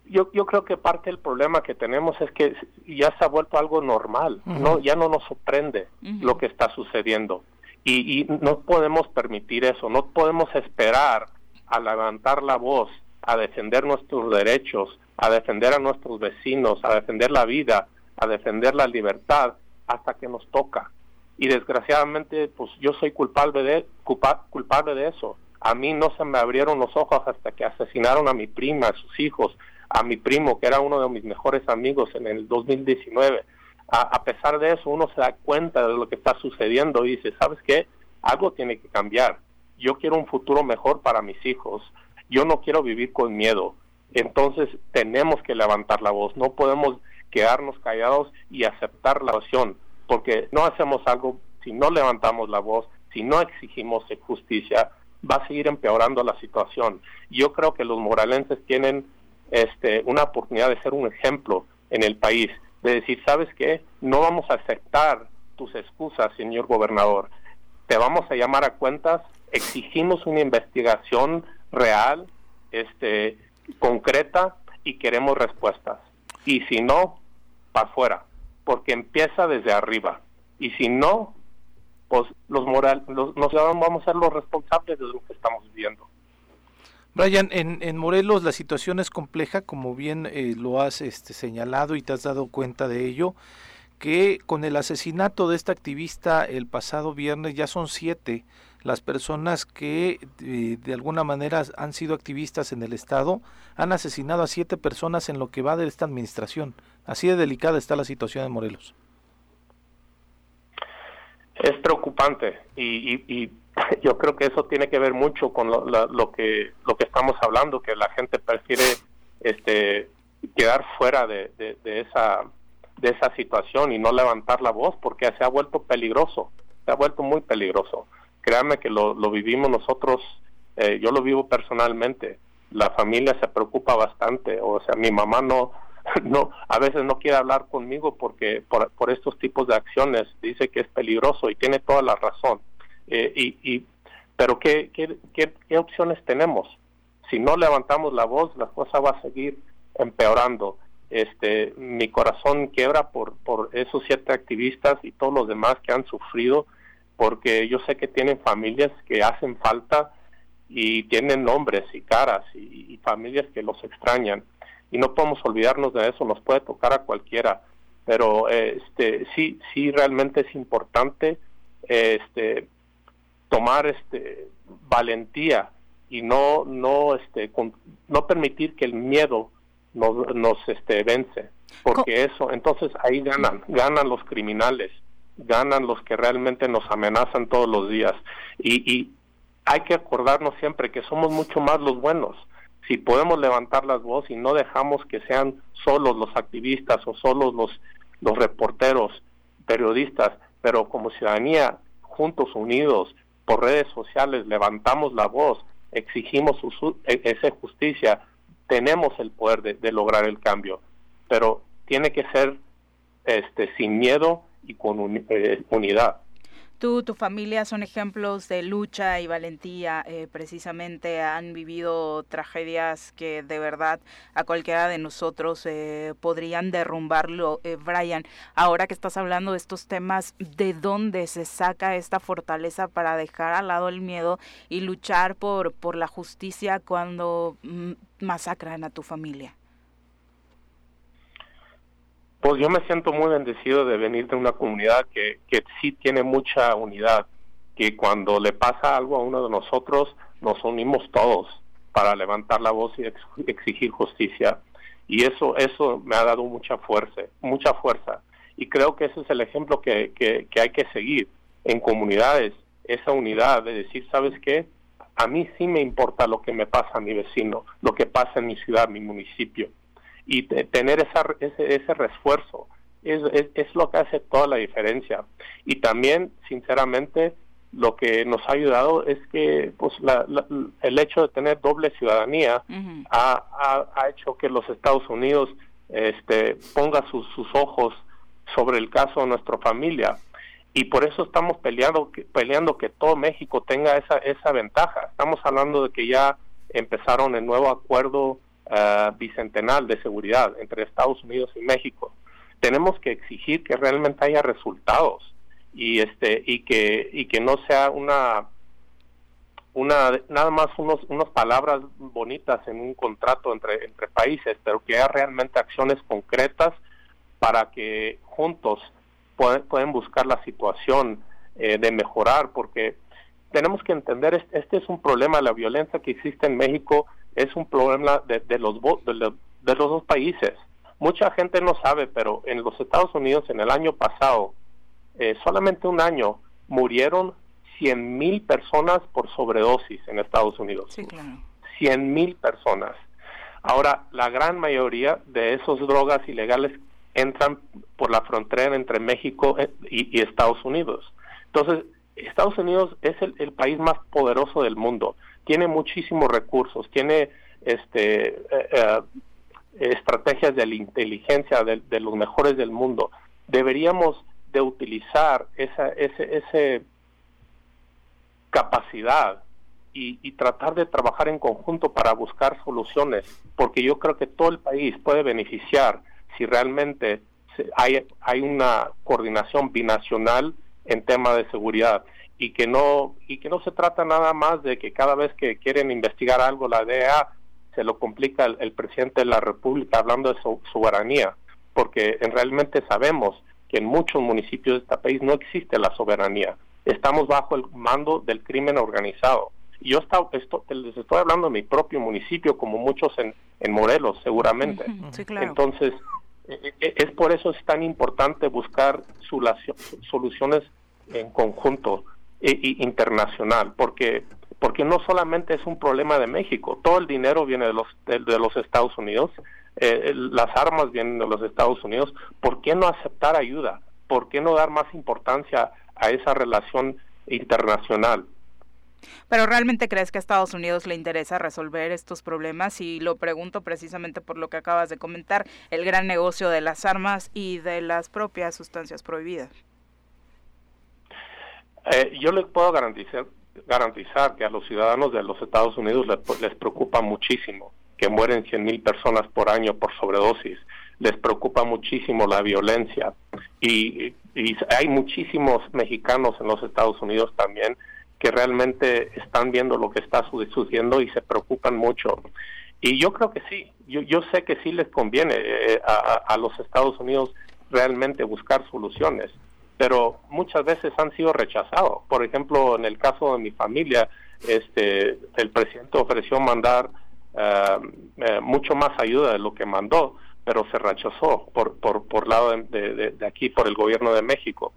yo, yo creo que parte del problema que tenemos es que ya se ha vuelto algo normal, no ya no nos sorprende lo que está sucediendo. Y, no podemos permitir eso, no podemos esperar a levantar la voz, a defender nuestros derechos, a defender a nuestros vecinos, a defender la vida, a defender la libertad, hasta que nos toca. Y desgraciadamente, pues yo soy culpable de, culpable de eso. A mí no se me abrieron los ojos hasta que asesinaron a mi prima, a sus hijos, a mi primo, que era uno de mis mejores amigos en el 2019 a, pesar de eso uno se da cuenta de lo que está sucediendo y dice, ¿sabes qué? Algo tiene que cambiar. Yo quiero un futuro mejor para mis hijos. Yo no quiero vivir con miedo. Entonces tenemos que levantar la voz. No podemos quedarnos callados y aceptar la opción, porque no hacemos algo si no levantamos la voz, si no exigimos justicia, va a seguir empeorando la situación. Yo creo que los moralenses tienen este, una oportunidad de ser un ejemplo en el país de decir, ¿sabes qué? No vamos a aceptar tus excusas, señor gobernador. Te vamos a llamar a cuentas, exigimos una investigación real, este, concreta y queremos respuestas. Y si no, para afuera, porque empieza desde arriba. Y si no, pues los moral, los, nos vamos a ser los responsables de lo que estamos viviendo. Brian, en, en, Morelos la situación es compleja, como bien eh, lo has este, señalado y te has dado cuenta de ello, que con el asesinato de esta activista el pasado viernes ya son siete las personas que eh, de alguna manera han sido activistas en el Estado, han asesinado a siete personas en lo que va de esta administración. Así de delicada está la situación en Morelos. Es preocupante y, y yo creo que eso tiene que ver mucho con lo, lo, que lo que estamos hablando que la gente prefiere este quedar fuera de, de, esa de esa situación y no levantar la voz porque se ha vuelto peligroso se ha vuelto muy peligroso. Créanme que lo, lo vivimos nosotros eh, yo lo vivo personalmente. La familia se preocupa bastante o sea mi mamá no no a veces no quiere hablar conmigo porque por, estos tipos de acciones dice que es peligroso y tiene toda la razón eh, y, pero ¿qué, qué, qué, opciones tenemos? Si no levantamos la voz, la cosa va a seguir empeorando. Este, mi corazón quiebra por, por esos siete activistas y todos los demás que han sufrido, porque yo sé que tienen familias que hacen falta y tienen nombres y caras y, familias que los extrañan. Y no podemos olvidarnos de eso, nos puede tocar a cualquiera. Pero este, sí, sí realmente es importante este, tomar este valentía y no no este no permitir que el miedo nos, nos este vence porque eso entonces ahí ganan ganan los criminales ganan los que realmente nos amenazan todos los días y, y hay que acordarnos siempre que somos mucho más los buenos si podemos levantar las voces y no dejamos que sean solos los activistas o solos los los reporteros periodistas pero como ciudadanía juntos unidos por redes sociales levantamos la voz, exigimos e, esa justicia, tenemos el poder de, lograr el cambio, pero tiene que ser este, sin miedo y con eh, unidad. Tú, tu familia son ejemplos de lucha y valentía. Eh, precisamente han vivido tragedias que de verdad a cualquiera de nosotros eh, podrían derrumbarlo. Eh, Brian, ahora que estás hablando de estos temas, ¿de dónde se saca esta fortaleza para dejar al lado el miedo y luchar por, por la justicia cuando mm, masacran a tu familia? Pues yo me siento muy bendecido de venir de una comunidad que, que sí tiene mucha unidad, que cuando le pasa algo a uno de nosotros, nos unimos todos para levantar la voz y exigir justicia. Y eso, eso me ha dado mucha fuerza, mucha fuerza. Y creo que ese es el ejemplo que, que, que hay que seguir en comunidades, esa unidad de decir, ¿sabes qué? A mí sí me importa lo que me pasa a mi vecino, lo que pasa en mi ciudad, mi municipio y tener esa, ese, ese refuerzo es, es, lo que hace toda la diferencia. Y también, sinceramente, lo que nos ha ayudado es que pues el hecho de tener doble ciudadanía ha, ha, hecho que los Estados Unidos este, ponga sus, sus ojos sobre el caso de nuestra familia y por eso estamos peleando peleando que todo México tenga esa esa ventaja. Estamos hablando de que ya empezaron el nuevo acuerdo uh, bicentenal de seguridad entre Estados Unidos y México. Tenemos que exigir que realmente haya resultados y este y que y que no sea una una nada más unos unas palabras bonitas en un contrato entre entre países, pero que haya realmente acciones concretas para que juntos pueden, pueden buscar la situación eh, de mejorar, porque tenemos que entender este, este es un problema la violencia que existe en México es un problema de, los, de, los, dos países. Mucha gente no sabe, pero en los Estados Unidos en el año pasado, eh, solamente un año, murieron 100 mil personas por sobredosis en Estados Unidos. Sí, claro. 100 mil personas. Ahora, la gran mayoría de esas drogas ilegales entran por la frontera entre México eh, y, Estados Unidos. Entonces, Estados Unidos es el, país más poderoso del mundo tiene muchísimos recursos, tiene este eh, eh, estrategias de la inteligencia de, los mejores del mundo. Deberíamos de utilizar esa ese, ese capacidad y, tratar de trabajar en conjunto para buscar soluciones, porque yo creo que todo el país puede beneficiar si realmente hay, hay una coordinación binacional en tema de seguridad y que no y que no se trata nada más de que cada vez que quieren investigar algo la DEA se lo complica el, presidente de la República hablando de su soberanía porque en realmente sabemos que en muchos municipios de este país no existe la soberanía. Estamos bajo el mando del crimen organizado. Y yo está, esto, les estoy hablando de mi propio municipio como muchos en, en Morelos seguramente. Entonces es por eso es tan importante buscar soluciones en conjunto internacional, porque porque no solamente es un problema de México, todo el dinero viene de los de, los Estados Unidos, eh, las armas vienen de los Estados Unidos, ¿por qué no aceptar ayuda? ¿Por qué no dar más importancia a esa relación internacional? Pero realmente crees que a Estados Unidos le interesa resolver estos problemas y lo pregunto precisamente por lo que acabas de comentar, el gran negocio de las armas y de las propias sustancias prohibidas. Eh, yo les puedo garantizar, garantizar que a los ciudadanos de los Estados Unidos les, preocupa muchísimo que mueren 100 mil personas por año por sobredosis. Les preocupa muchísimo la violencia. Y, hay muchísimos mexicanos en los Estados Unidos también que realmente están viendo lo que está sucediendo y se preocupan mucho. Y yo creo que sí, yo, yo sé que sí les conviene eh, a los Estados Unidos realmente buscar soluciones pero muchas veces han sido rechazados. Por ejemplo, en el caso de mi familia, este, el presidente ofreció mandar eh, eh, mucho más ayuda de lo que mandó, pero se rechazó por, por, por lado de, de, aquí, por el gobierno de México.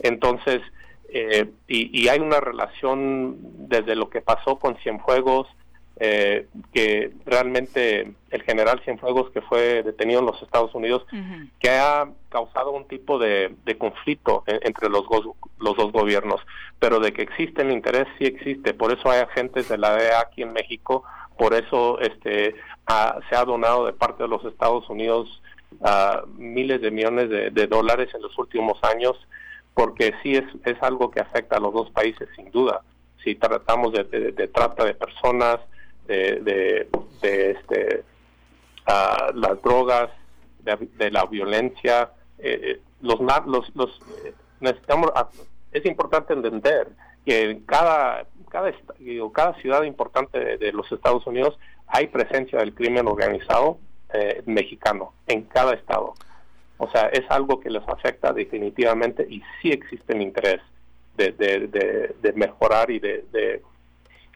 Entonces, eh, y, y, hay una relación desde lo que pasó con Cienfuegos, eh, que realmente el general Cienfuegos que fue detenido en los Estados Unidos, que ha causado un tipo de, conflicto entre los, los dos gobiernos, pero de que existe el interés sí existe, por eso hay agentes de la DEA aquí en México. Por eso este, se ha donado de parte de los Estados Unidos miles de millones de, dólares en los últimos años, porque sí es, es algo que afecta a los dos países sin duda. Si tratamos de, trata de personas, de, de, este, las drogas, de, la violencia, eh, eh, los, los, los eh, necesitamos, es importante entender que en cada, cada, cada ciudad importante de, los Estados Unidos hay presencia del crimen organizado mexicano en cada estado. O sea, es algo que les afecta definitivamente y sí existe el interés de, de, de mejorar y de,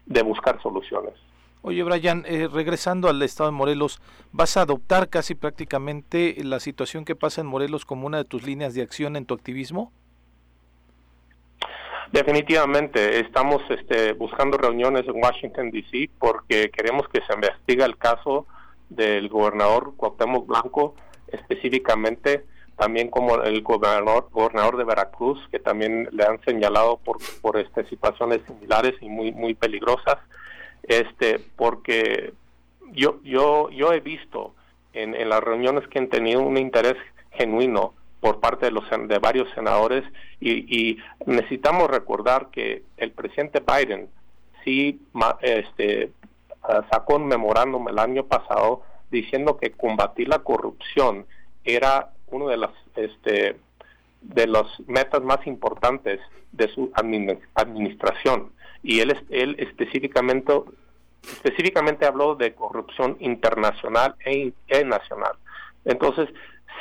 de buscar soluciones. Oye, Brian, eh, regresando al estado de Morelos, ¿vas a adoptar casi prácticamente la situación que pasa en Morelos como una de tus líneas de acción en tu activismo? Definitivamente, estamos este, buscando reuniones en Washington, D.C., porque queremos que se investigue el caso del gobernador Cuauhtémoc Blanco, específicamente también como el gobernador, gobernador de Veracruz, que también le han señalado por, por este, situaciones similares y muy, muy peligrosas. Este porque yo yo yo he visto en, en las reuniones que han tenido un interés genuino por parte de los de varios senadores y, y necesitamos recordar que el presidente Biden sí este sacó un memorándum el año pasado diciendo que combatir la corrupción era uno de las este de las metas más importantes de su administración y él, él específicamente, específicamente habló de corrupción internacional e, e, nacional. Entonces,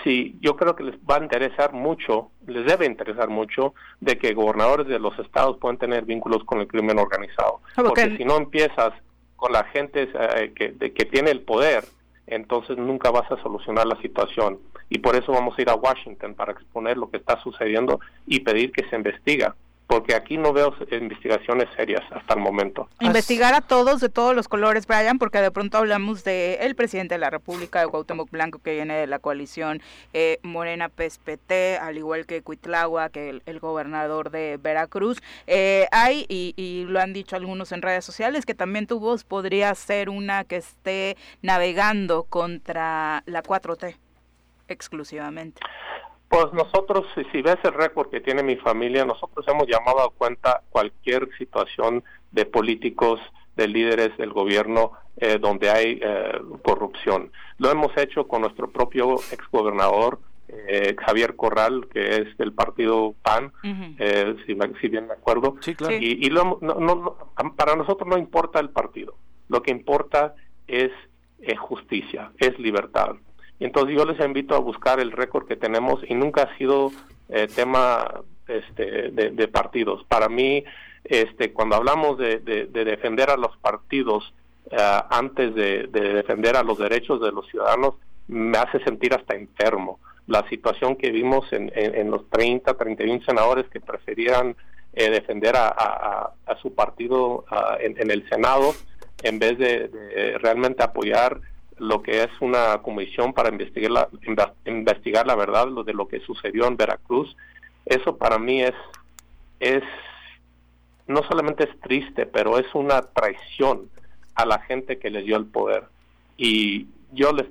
sí, yo creo que les va a interesar mucho, les debe interesar mucho de que gobernadores de los estados puedan tener vínculos con el crimen organizado. Porque si no empiezas con la gente eh, que, que tiene el poder, entonces nunca vas a solucionar la situación. Y por eso vamos a ir a Washington para exponer lo que está sucediendo y pedir que se investiga porque aquí no veo investigaciones serias hasta el momento. Investigar a todos de todos los colores, Brian, porque de pronto hablamos de el presidente de la República, de Cuauhtémoc Blanco, que viene de la coalición eh, Morena PSPT, al igual que Cuitlagua, que el, gobernador de Veracruz. Eh, hay, y, y, lo han dicho algunos en redes sociales, que también tu voz podría ser una que esté navegando contra la 4T exclusivamente. Pues nosotros, si ves el récord que tiene mi familia, nosotros hemos llamado a cuenta cualquier situación de políticos, de líderes del gobierno eh, donde hay eh, corrupción. Lo hemos hecho con nuestro propio exgobernador, eh, Javier Corral, que es del partido PAN, eh, si, bien me acuerdo. Y, para nosotros no importa el partido, lo que importa es justicia, es libertad. Entonces yo les invito a buscar el récord que tenemos y nunca ha sido eh, tema este, de, partidos. Para mí, este, cuando hablamos de, defender a los partidos eh, antes de, defender a los derechos de los ciudadanos, me hace sentir hasta enfermo. La situación que vimos en, en, los 30, 31 senadores que preferían eh, defender a, su partido en, en, el Senado en vez de realmente apoyar lo que es una comisión para investigar la, investigar la verdad de lo que sucedió en Veracruz, eso para mí es, es, no solamente es triste, pero es una traición a la gente que les dio el poder. Y yo les,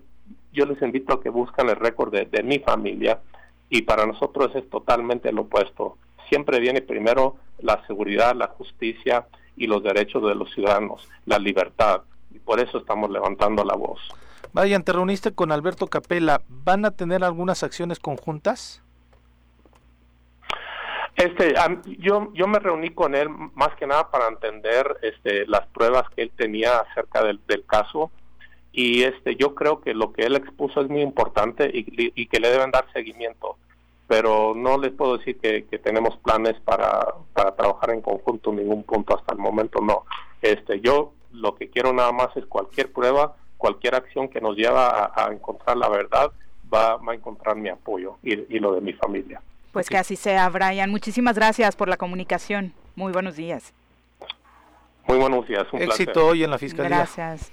yo les invito a que busquen el récord de, de mi familia y para nosotros es totalmente lo opuesto. Siempre viene primero la seguridad, la justicia y los derechos de los ciudadanos, la libertad y por eso estamos levantando la voz. Vayan, te reuniste con Alberto Capella, ¿van a tener algunas acciones conjuntas? Este, yo, yo me reuní con él más que nada para entender este, las pruebas que él tenía acerca del, caso y este, yo creo que lo que él expuso es muy importante y, que le deben dar seguimiento, pero no les puedo decir que, que tenemos planes para, para trabajar en conjunto en ningún punto hasta el momento, no. Este, yo lo que quiero nada más es cualquier prueba, cualquier acción que nos lleva a, encontrar la verdad, va, a encontrar mi apoyo y, lo de mi familia. Pues que así sea, Brian. Muchísimas gracias por la comunicación. Muy buenos días. Muy buenos días. Un Éxito hoy en la Fiscalía. Gracias.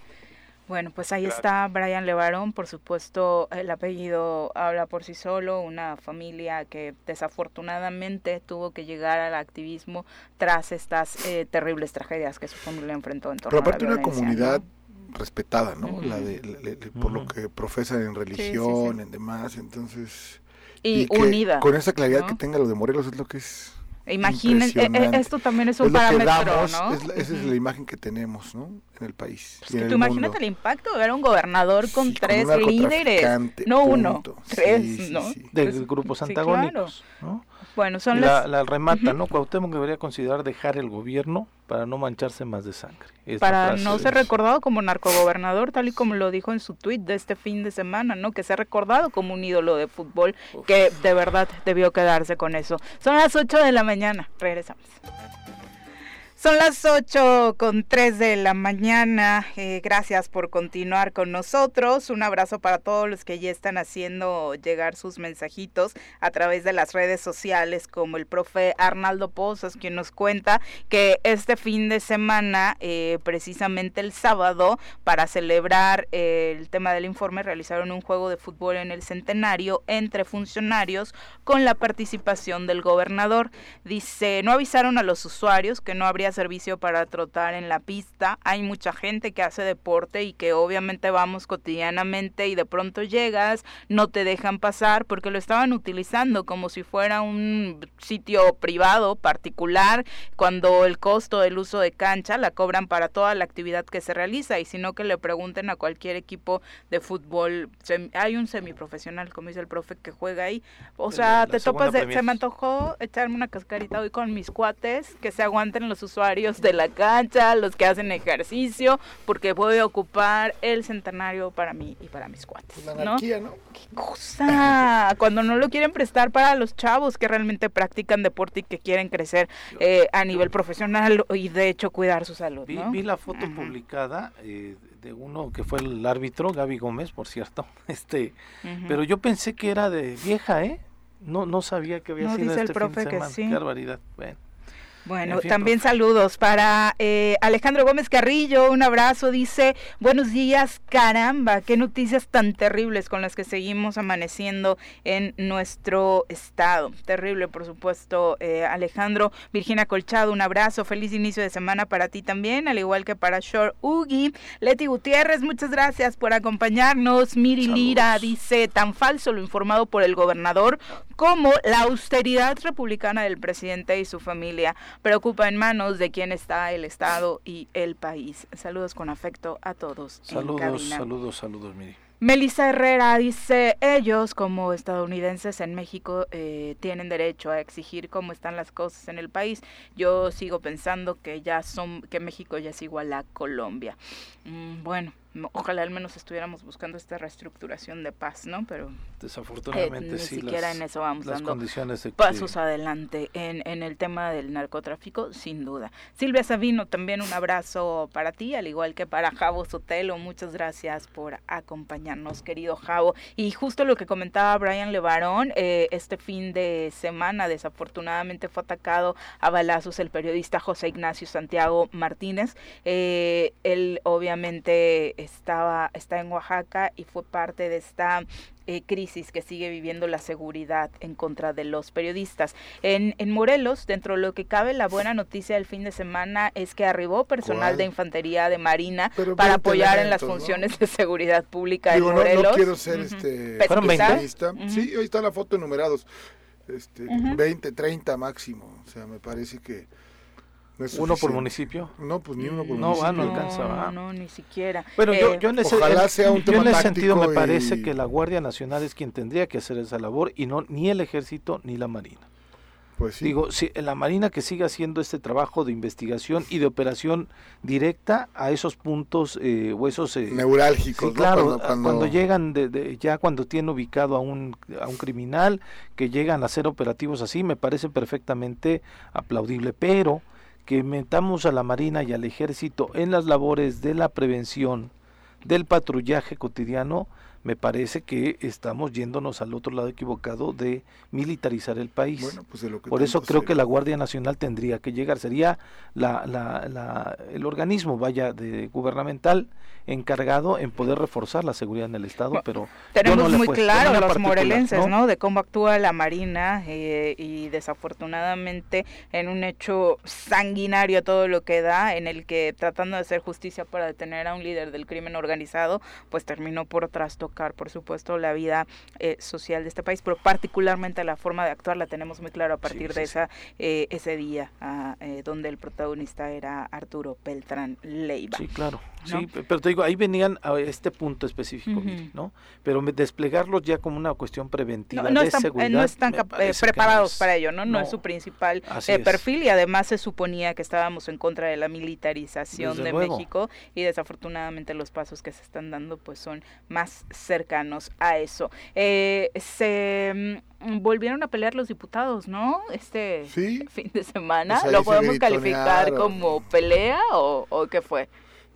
Bueno, pues ahí está Brian Levarón, por supuesto el apellido habla por sí solo, una familia que desafortunadamente tuvo que llegar al activismo tras estas eh, terribles tragedias que su familia enfrentó en torno Pero aparte a la una comunidad respetada, ¿no? La de, por lo que profesan en religión, en demás, entonces y, unida. Con esa claridad que tenga lo de Morelos es lo que es Imaginen, e, e, esto también es un parámetro, ¿no? esa es la imagen que tenemos, ¿no? En el país. Pues tú imagínate el impacto de ver un gobernador con tres líderes, no uno, tres, ¿no? De grupos antagónicos, ¿no? Bueno, son la, la remata, ¿no? Cuauhtémoc debería considerar dejar el gobierno para no mancharse más de sangre. para no ser recordado como narcogobernador, tal y como lo dijo en su tuit de este fin de semana, ¿no? Que se ha recordado como un ídolo de fútbol que de verdad debió quedarse con eso. Son las 8 de la mañana. Regresamos. Son las 8 con 3 de la mañana. Eh, gracias por continuar con nosotros. Un abrazo para todos los que ya están haciendo llegar sus mensajitos a través de las redes sociales, como el profe Arnaldo Pozas, quien nos cuenta que este fin de semana, eh, precisamente el sábado, para celebrar eh, el tema del informe, realizaron un juego de fútbol en el centenario entre funcionarios con la participación del gobernador. Dice, no avisaron a los usuarios que no habría servicio para trotar en la pista. Hay mucha gente que hace deporte y que obviamente vamos cotidianamente y de pronto llegas, no te dejan pasar porque lo estaban utilizando como si fuera un sitio privado, particular, cuando el costo del uso de cancha la cobran para toda la actividad que se realiza y sino que le pregunten a cualquier equipo de fútbol, hay un semiprofesional, como dice el profe, que juega ahí. O sea, te topas de, se me antojó echarme una cascarita hoy con mis cuates, que se aguanten los usuarios de la cancha, los que hacen ejercicio, porque voy a ocupar el centenario para mí y para mis cuates. La anarquía, ¿no? ¿Qué cosa? Cuando no lo quieren prestar para los chavos que realmente practican deporte y que quieren crecer eh, a nivel profesional y de hecho cuidar su salud. Vi, vi la foto publicada eh, de uno que fue el árbitro, Gaby Gómez, por cierto, este, pero yo pensé que era de vieja, ¿eh? No, no sabía que había sido este fin de semana. Qué barbaridad. Bueno. Bueno, también saludos para eh, Alejandro Gómez Carrillo, un abrazo, dice, buenos días, caramba, qué noticias tan terribles con las que seguimos amaneciendo en nuestro estado. Terrible, por supuesto, eh, Alejandro. Virginia Colchado, un abrazo, feliz inicio de semana para ti también, al igual que para Shore Ugi. Leti Gutiérrez, muchas gracias por acompañarnos. Miri Lira dice, tan falso lo informado por el gobernador como la austeridad republicana del presidente y su familia preocupa en manos de quién está el Estado y el país. Saludos con afecto a todos. Saludos, saludos, saludos, Miri. Melissa Herrera dice, ellos como estadounidenses en México eh, tienen derecho a exigir cómo están las cosas en el país. Yo sigo pensando que ya son, que México ya es igual a Colombia. Mm, bueno, ojalá al menos estuviéramos buscando esta reestructuración de paz, ¿no? Pero desafortunadamente eh, ni siquiera en eso vamos dando condiciones pasos adelante en, en el tema del narcotráfico, sin duda. Silvia Sabino, también un abrazo para ti, al igual que para Javo Sotelo, muchas gracias por acompañarnos, querido Javo. Y justo lo que comentaba Brian Levarón, eh, este fin de semana desafortunadamente fue atacado a balazos el periodista José Ignacio Santiago Martínez. Eh, él obviamente estaba, está en Oaxaca y fue parte de esta eh, crisis que sigue viviendo la seguridad en contra de los periodistas. En, en Morelos, dentro de lo que cabe, la buena noticia del fin de semana es que arribó personal de infantería de Marina para apoyar en las funciones de seguridad pública en Morelos. No, quiero ser este Sí, ahí está la foto enumerados. Este, 20, 30 máximo. O sea, me parece que ¿Uno por municipio? No, pues ni uno por no, municipio. no alcanza, No, no, ni siquiera. Pero yo, yo, en ese, Ojalá sea un yo en ese sentido me parece que la Guardia Nacional es quien tendría que hacer esa labor y no ni el Ejército ni la Marina. Pues sí. Digo, si la Marina que siga haciendo este trabajo de investigación y de operación directa a esos puntos eh, o esos... Eh, Neurálgicos, claro, cuando, llegan, de, ya cuando tienen ubicado a un, a un criminal, que llegan a hacer operativos así, me parece perfectamente aplaudible, pero que metamos a la Marina y al Ejército en las labores de la prevención, del patrullaje cotidiano, me parece que estamos yéndonos al otro lado equivocado de militarizar el país. Pues Por eso creo que la Guardia Nacional tendría que llegar, sería la, la, el organismo, vaya, de gubernamental encargado en poder reforzar la seguridad en el Estado, pero tenemos muy claro los morelenses, ¿no? De cómo actúa la Marina eh, y desafortunadamente en un hecho sanguinario todo lo que da, en el que tratando de hacer justicia para detener a un líder del crimen organizado, pues terminó por trastocar, por supuesto, la vida eh, social de este país, pero particularmente la forma de actuar la tenemos muy claro a partir de esa eh, ese día ah, donde el protagonista era Arturo Beltrán Leiva. Sí, claro. Sí, pero te digo, ahí venían a este punto específico, ¿no? Pero desplegarlos ya como una cuestión preventiva no, de están, seguridad. No están eh, preparados para ello, ¿no? No, es su principal eh, perfil y además se suponía que estábamos en contra de la militarización de México y desafortunadamente los pasos que se están dando pues son más cercanos a eso. Eh, se mm, volvieron a pelear los diputados, ¿no? Este fin de semana. Pues ¿Lo podemos calificar como pelea o, o qué fue?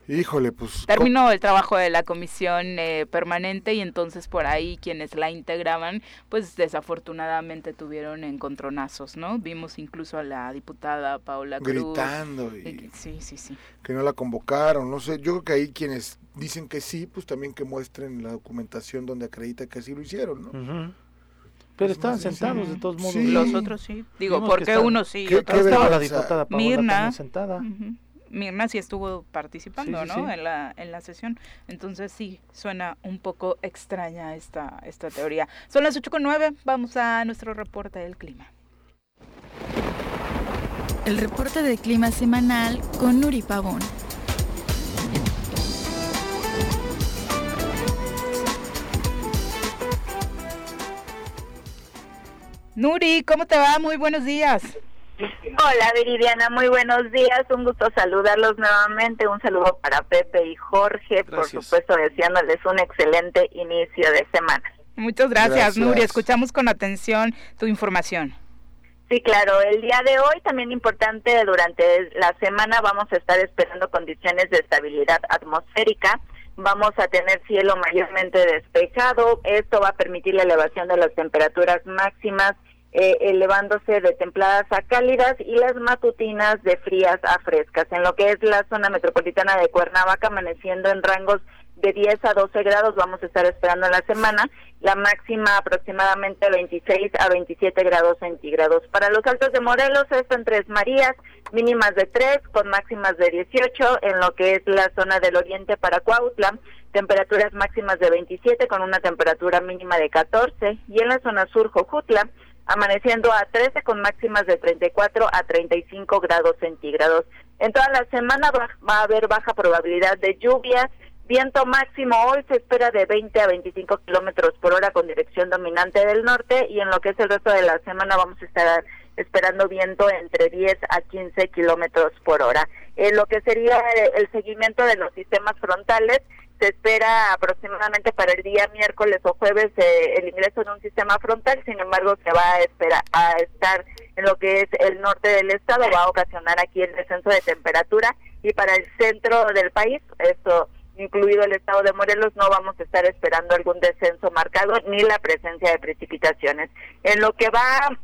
Híjole, pues... Terminó el trabajo de la comisión eh, permanente y entonces por ahí quienes la integraban, pues desafortunadamente tuvieron encontronazos, ¿no? Vimos incluso a la diputada Paula Cruz. Gritando. Y sí, sí, sí. Que no la convocaron, no sé, yo creo que ahí quienes dicen que sí, pues también que muestren la documentación donde acredita que así lo hicieron, ¿no? Pero estaban sentados de todos modos. Los otros sí. Digo, porque uno sí. ¿Qué, estaba la diputada Paula Mirna, sentada. Mirna sí estuvo participando, ¿no? En la en la sesión. Entonces sí suena un poco extraña esta esta teoría. Son las ocho con nueve, vamos a nuestro reporte del clima. El reporte de clima semanal con Nuri Pavón. Nuri, ¿cómo te va? Muy buenos días. Hola Viridiana, muy buenos días, un gusto saludarlos nuevamente, un saludo para Pepe y Jorge, por supuesto deseándoles un excelente inicio de semana. Muchas gracias, Nuri, escuchamos con atención tu información. Sí, claro, el día de hoy también importante, durante la semana vamos a estar esperando condiciones de estabilidad atmosférica, vamos a tener cielo mayormente despejado, esto va a permitir la elevación de las temperaturas máximas eh, elevándose de templadas a cálidas y las matutinas de frías a frescas. En lo que es la zona metropolitana de Cuernavaca, amaneciendo en rangos de 10 a 12 grados, vamos a estar esperando la semana, la máxima aproximadamente 26 a 27 grados centígrados. Para los altos de Morelos, esto en Tres Marías, mínimas de 3 con máximas de 18, en lo que es la zona del oriente para Cuautla, temperaturas máximas de 27 con una temperatura mínima de 14, y en la zona sur Jojutla, amaneciendo a 13 con máximas de 34 a 35 grados centígrados. En toda la semana va, a haber baja probabilidad de lluvia, viento máximo hoy se espera de 20 a 25 kilómetros por hora con dirección dominante del norte y en lo que es el resto de la semana vamos a estar esperando viento entre 10 a 15 kilómetros por hora. En lo que sería el seguimiento de los sistemas frontales, se espera aproximadamente para el día miércoles o jueves eh, el ingreso de un sistema frontal, sin embargo se va a esperar a estar en lo que es el norte del estado, va a ocasionar aquí el descenso de temperatura y para el centro del país, esto incluido el estado de Morelos, no vamos a estar esperando algún descenso marcado ni la presencia de precipitaciones. En lo que va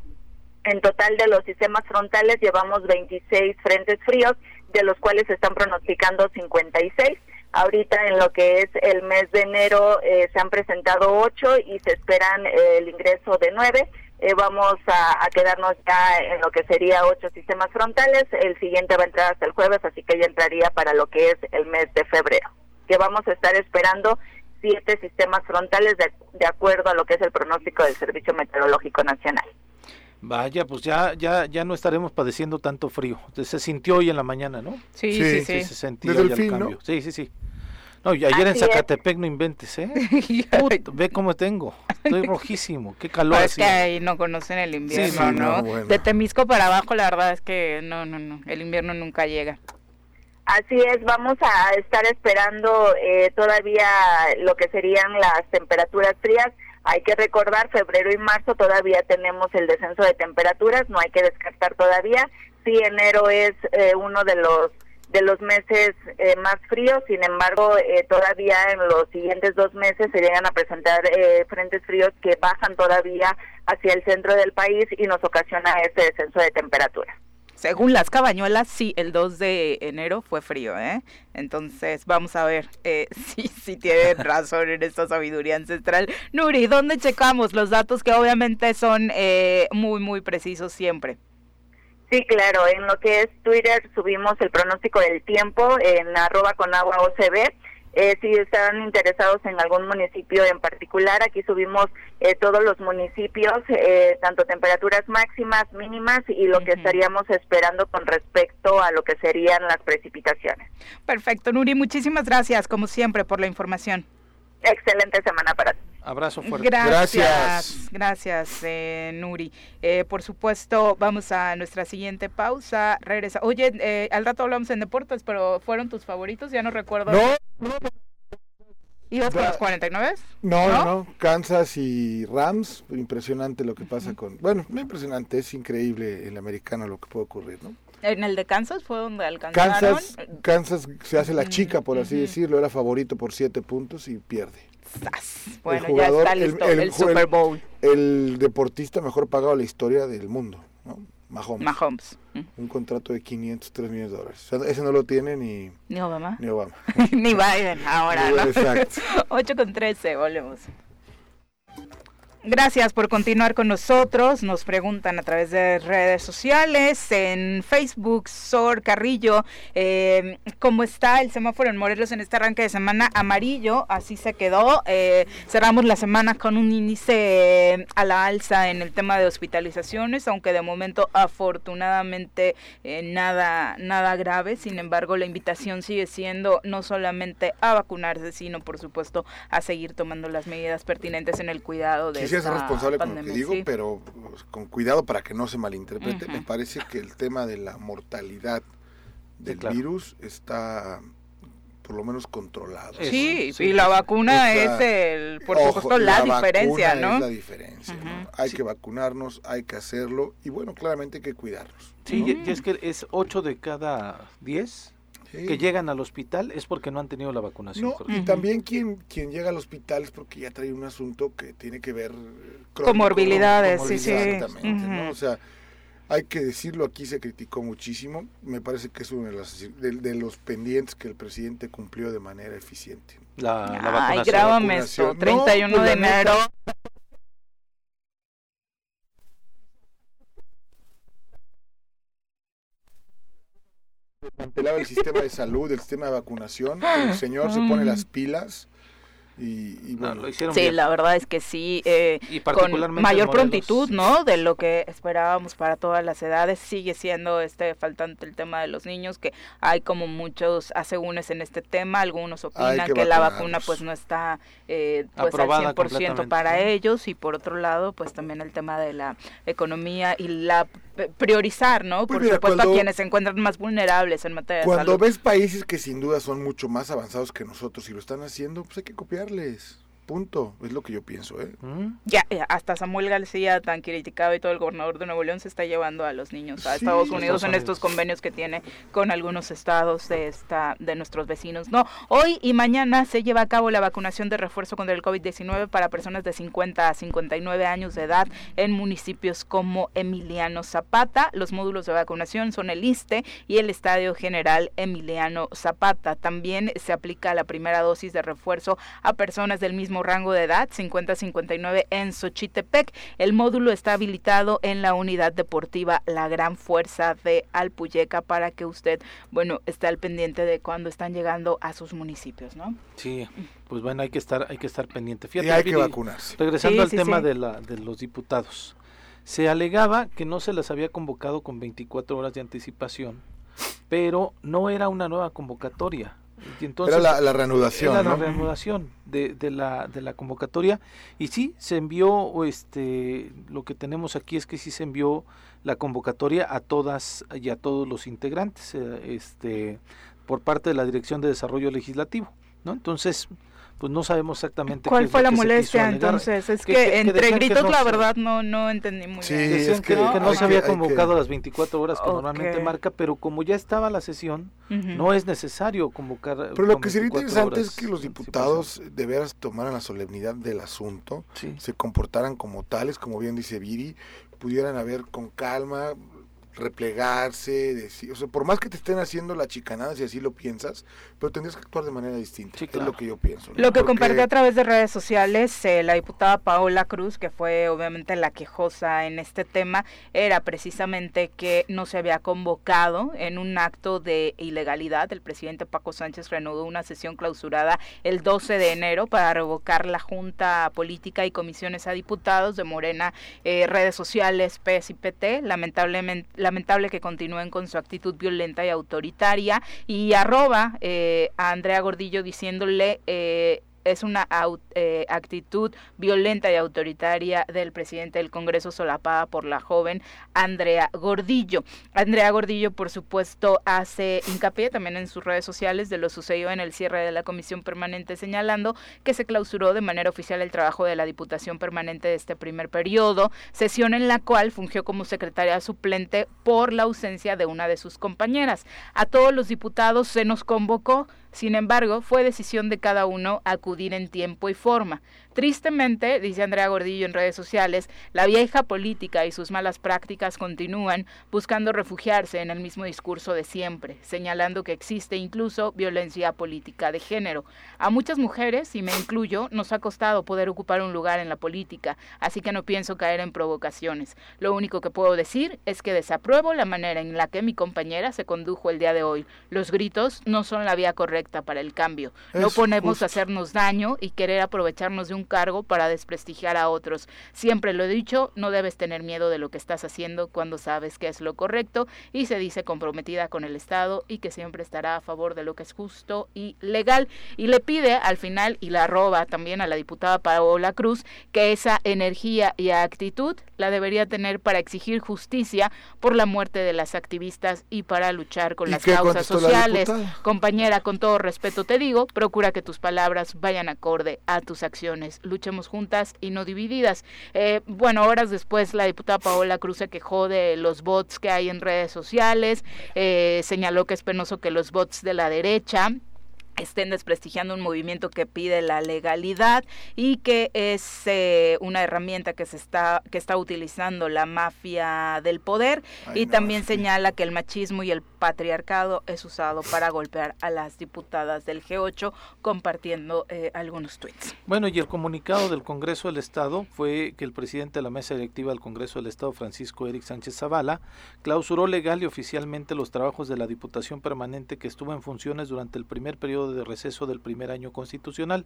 en total de los sistemas frontales llevamos 26 frentes fríos, de los cuales se están pronosticando 56 Ahorita en lo que es el mes de enero eh, se han presentado ocho y se esperan eh, el ingreso de nueve. Eh, vamos a, quedarnos ya en lo que sería ocho sistemas frontales. El siguiente va a entrar hasta el jueves, así que ya entraría para lo que es el mes de febrero. Que vamos a estar esperando siete sistemas frontales de, de acuerdo a lo que es el pronóstico del Servicio Meteorológico Nacional. Vaya, pues ya, ya, ya no estaremos padeciendo tanto frío. Se sintió hoy en la mañana, ¿no? Sí, sí, sí. se sentía el, cambio. Sí, sí, sí. No, y ayer en Zacatepec no inventes, ¿eh? ve cómo tengo. Estoy rojísimo. Qué calor. es que ahí no conocen el invierno, ¿no? De Temisco para abajo, la verdad es que no, no, no. El invierno nunca llega. Así es, vamos a estar esperando eh, todavía lo que serían las temperaturas frías. Hay que recordar, febrero y marzo todavía tenemos el descenso de temperaturas, no hay que descartar todavía. Sí, enero es eh, uno de los de los meses eh, más fríos, sin embargo, eh, todavía en los siguientes dos meses se llegan a presentar eh, frentes fríos que bajan todavía hacia el centro del país y nos ocasiona este descenso de temperatura. Según las cabañuelas, sí, el 2 de enero fue frío, ¿eh? Entonces, vamos a ver eh, si, si tienen razón en esta sabiduría ancestral. Nuri, ¿dónde checamos los datos que obviamente son muy, muy precisos siempre? Sí, claro, en lo que es Twitter subimos el pronóstico del tiempo en arroba con agua OCB. Eh, si están interesados en algún municipio en particular, aquí subimos eh, todos los municipios, eh, tanto temperaturas máximas, mínimas y lo que estaríamos esperando con respecto a lo que serían las precipitaciones. Perfecto, Nuri, muchísimas gracias, como siempre, por la información. Excelente semana para ti. Abrazo fuerte. Gracias. Gracias, eh, Nuri. Eh, por supuesto, vamos a nuestra siguiente pausa. Regresa. Oye, eh, al rato hablamos en deportes, pero ¿fueron tus favoritos? Ya no recuerdo. No, no. ¿Ibas con los 49? No, no, no, Kansas y Rams. Impresionante lo que pasa con. Bueno, no impresionante, es increíble el americano lo que puede ocurrir, ¿no? En el de Kansas fue donde alcanzaron. Kansas, Kansas se hace la chica, por así decirlo, era favorito por siete puntos y pierde. Bueno, ya está listo el, Super Bowl. El, deportista mejor pagado de la historia del mundo, ¿no? Mahomes. Mahomes. Un contrato de 503 millones de dólares. ese no lo tiene ni, ni Obama. Ni Obama. ni Biden ahora, ¿no? Exacto. 8 con 13, volvemos. Gracias por continuar con nosotros. Nos preguntan a través de redes sociales, en Facebook, Sor Carrillo, eh, ¿cómo está el semáforo en Morelos en este arranque de semana? Amarillo, así se quedó. Eh, cerramos la semana con un índice a la alza en el tema de hospitalizaciones, aunque de momento afortunadamente eh, nada, nada grave. Sin embargo, la invitación sigue siendo no solamente a vacunarse, sino por supuesto a seguir tomando las medidas pertinentes en el cuidado de es responsable con lo que digo, pero pues, con cuidado para que no se malinterprete. Me parece que el tema de la mortalidad del virus está por lo menos controlado. Sí, y la vacuna es el, por supuesto, la, diferencia, ¿no? Es la diferencia, Hay que vacunarnos, hay que hacerlo y bueno, claramente hay que cuidarnos. Sí, y es que es 8 de cada 10 que llegan al hospital es porque no han tenido la vacunación. y también quien, quien llega al hospital es porque ya trae un asunto que tiene que ver con comorbilidades, sí, sí. Exactamente, ¿no? O sea, hay que decirlo, aquí se criticó muchísimo, me parece que es uno de, de, los pendientes que el presidente cumplió de manera eficiente. La, la vacunación. Ay, grábame esto, 31 pues de enero. Desmantelaba el sistema de salud, el sistema de vacunación. El señor se pone las pilas y, bueno, lo hicieron sí, la verdad es que sí, eh, con mayor prontitud, ¿no? De lo que esperábamos para todas las edades, sigue siendo este faltante el tema de los niños, que hay como muchos asegúnes en este tema, algunos opinan que, la vacuna pues no está eh, pues al 100% para ellos. Y por otro lado pues también el tema de la economía y la priorizar, ¿no? Pues por supuesto a quienes se encuentran más vulnerables en materia de Cuando ves países que sin duda son mucho más avanzados que nosotros y lo están haciendo, pues hay que copiarles. Punto, es lo que yo pienso, ¿eh? Mm. Ya, hasta Samuel García, tan criticado y todo el gobernador de Nuevo León, se está llevando a los niños a Estados Unidos en estos convenios que tiene con algunos estados de esta de nuestros vecinos. No, hoy y mañana se lleva a cabo la vacunación de refuerzo contra el COVID-19 para personas de 50 a 59 años de edad en municipios como Emiliano Zapata. Los módulos de vacunación son el ISTE y el Estadio General Emiliano Zapata. También se aplica la primera dosis de refuerzo a personas del mismo rango de edad, 50-59 en Xochitepec. El módulo está habilitado en la unidad deportiva La Gran Fuerza de Alpuyeca para que usted, bueno, esté al pendiente de cuando están llegando a sus municipios, ¿no? Sí, pues bueno, hay que estar, hay que estar pendiente. Fíjate, y hay que vacunarse. Regresando al tema De, la, de los diputados. Se alegaba que no se las había convocado con 24 horas de anticipación, pero no era una nueva convocatoria era la, reanudación. la reanudación de, de, la, de la convocatoria. Y sí, se envió, este, lo que tenemos aquí es que sí se envió la convocatoria a todas y a todos los integrantes, eh, este, por parte de la Dirección de Desarrollo Legislativo. ¿no? Entonces, pues no sabemos exactamente cuál qué fue la molestia entonces es Que- que, que- que entre que gritos no la verdad no no entendí muy Sí, bien Decían es que, que que no se había convocado a las 24 horas que normalmente marca, pero como ya estaba la sesión, no es necesario convocar. Pero lo que sería 24 interesante horas es que los diputados de veras tomaran la solemnidad del asunto. Sí. se comportaran como tales, como bien dice Viri, pudieran haber con calma, replegarse, decir, o sea, por más que te estén haciendo la chicanada, si así lo piensas, pero tendrías que actuar de manera distinta. Sí, Es lo que yo pienso. ¿no? Lo que Porque- compartió a través de redes sociales eh, la diputada Paola Cruz, que fue obviamente la quejosa en este tema, era precisamente que no se había convocado en un acto de ilegalidad. El presidente Paco Sánchez reanudó una sesión clausurada el 12 de enero para revocar la Junta Política y comisiones a diputados de Morena, eh, redes sociales, PS y PT. Lamentablemente, lamentable que continúen con su actitud violenta y autoritaria. Y arroba eh, a Andrea Gordillo diciéndole... Eh, es una eh, actitud violenta y autoritaria del presidente del Congreso solapada por la joven Andrea Gordillo. Andrea Gordillo, por supuesto, hace hincapié también en sus redes sociales de lo sucedido en el cierre de la comisión permanente, señalando que se clausuró de manera oficial el trabajo de la Diputación Permanente de este primer periodo, sesión en la cual fungió como secretaria suplente por la ausencia de una de sus compañeras. A todos los diputados se nos convocó sin embargo, fue decisión de cada uno acudir en tiempo y forma. Tristemente, dice Andrea Gordillo en redes sociales, la vieja política y sus malas prácticas continúan buscando refugiarse en el mismo discurso de siempre, señalando que existe incluso violencia política de género. A muchas mujeres, y me incluyo, nos ha costado poder ocupar un lugar en la política, así que no pienso caer en provocaciones. Lo único que puedo decir es que desapruebo la manera en la que mi compañera se condujo el día de hoy. Los gritos no son la vía correcta para el cambio. No Es ponemos justo. a hacernos daño y querer aprovecharnos de un cargo para desprestigiar a otros. Siempre lo he dicho, no debes tener miedo de lo que estás haciendo cuando sabes que es lo correcto y se dice comprometida con el Estado y que siempre estará a favor de lo que es justo y legal. Y le pide al final, y la roba también a la diputada Paola Cruz, que esa energía y actitud la debería tener para exigir justicia por la muerte de las activistas y para luchar con ¿Y las causas la sociales. Compañera, con todo respeto te digo, procura que tus palabras vayan acorde a tus acciones. Luchemos juntas y no divididas. Eh, bueno, horas después la diputada Paola Cruz se quejó de los bots que hay en redes sociales, eh, señaló que es penoso que los bots de la derecha estén desprestigiando un movimiento que pide la legalidad y que es eh, una herramienta que se está que está utilizando la mafia del poder Ay, y no, también sí. señala que el machismo y el patriarcado es usado para golpear a las diputadas del G8 compartiendo eh, algunos tweets. Bueno, y el comunicado del Congreso del Estado fue que el presidente de la mesa directiva del Congreso del Estado, Francisco Eric Sánchez Zavala, clausuró legal y oficialmente los trabajos de la Diputación Permanente que estuvo en funciones durante el primer periodo de receso del primer año constitucional.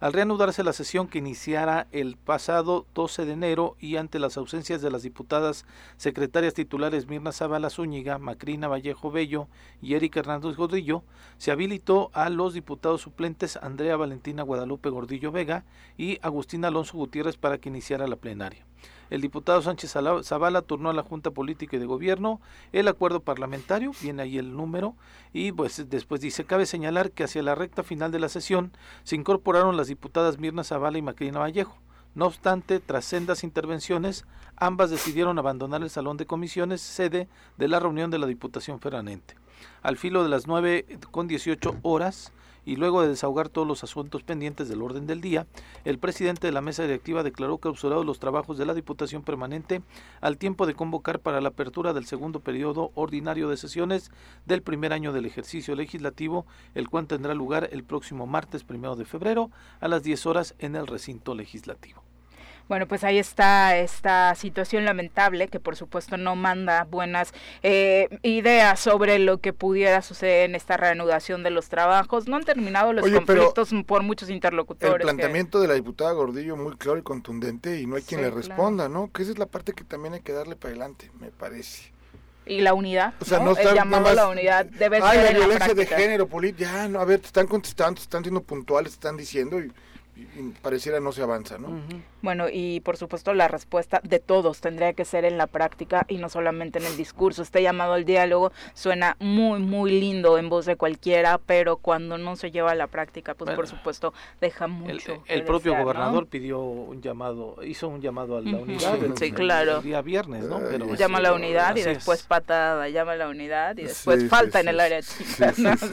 Al reanudarse la sesión que iniciara el pasado 12 de enero y ante las ausencias de las diputadas secretarias titulares Mirna Zavala Zúñiga, Macrina Vallejo Bello y Erika Hernández Gordillo, se habilitó a los diputados suplentes Andrea Valentina Guadalupe Gordillo Vega y Agustín Alonso Gutiérrez para que iniciara la plenaria. El diputado Sánchez Zavala turnó a la Junta Política y de Gobierno el acuerdo parlamentario, viene ahí el número, y pues después dice, cabe señalar que hacia la recta final de la sesión se incorporaron las diputadas Mirna Zavala y Macrina Vallejo. No obstante, tras sendas intervenciones, ambas decidieron abandonar el salón de comisiones, sede de la reunión de la Diputación Permanente. Al filo de las 9 con 18 horas, y luego de desahogar todos los asuntos pendientes del orden del día, el presidente de la mesa directiva declaró clausurados los trabajos de la Diputación Permanente al tiempo de convocar para la apertura del segundo periodo ordinario de sesiones del primer año del ejercicio legislativo, el cual tendrá lugar el próximo martes primero de febrero a las 10 horas en el recinto legislativo. Bueno, pues ahí está esta situación lamentable que por supuesto no manda buenas eh, ideas sobre lo que pudiera suceder en esta reanudación de los trabajos. No han terminado los Oye, conflictos por muchos interlocutores. El que- planteamiento de la diputada Gordillo muy claro y contundente y no hay quien Sí, le claro. responda, ¿no? Que esa es la parte que también hay que darle para adelante, me parece. Y la unidad, O sea, ¿no? no el llamado a la más, unidad debe Ay, ser la en la violencia de género, política, ya, no, a ver, te están contestando, te están siendo puntuales, te están diciendo y, pareciera no se avanza, ¿no? Bueno, y por supuesto la respuesta de todos tendría que ser en la práctica y no solamente en el discurso. Este llamado al diálogo suena muy, muy lindo en voz de cualquiera, pero cuando no se lleva a la práctica, pues por supuesto deja mucho. El, propio gobernador pidió un llamado, hizo un llamado a la unidad. sí, claro. El día viernes, ¿no? Pero, llama a la unidad y después patada, llama a la unidad y después falta en el área chica.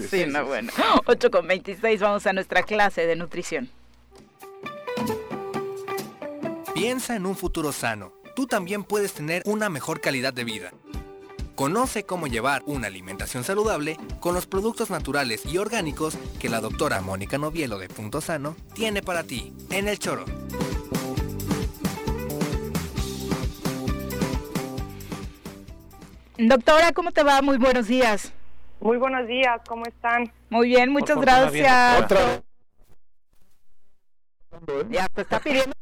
Sí, no, bueno. 8 con 26, vamos a nuestra clase de nutrición. Piensa en un futuro sano. Tú también puedes tener una mejor calidad de vida. Conoce cómo llevar una alimentación saludable con los productos naturales y orgánicos que la doctora Mónica Novielo de Punto Sano tiene para ti en el choro. Doctora, ¿cómo te va? Muy buenos días. Muy buenos días, ¿cómo están? Muy bien, muchas gracias. Ya te está pidiendo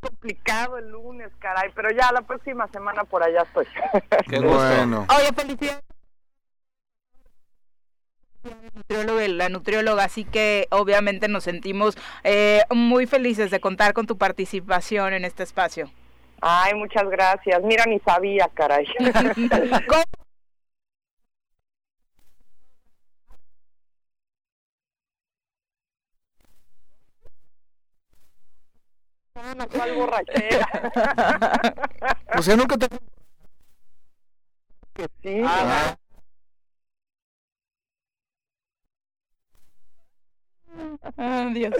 complicado el lunes, caray, pero ya la próxima semana por allá estoy. Qué bueno. Oye, felicidades. La nutrióloga, así que obviamente nos sentimos eh, muy felices de contar con tu participación en este espacio. Ay, muchas gracias. Mira, ni sabía, caray. ¿Cuál borrachera? o sea, nunca te... Que sí. Ah, Dios.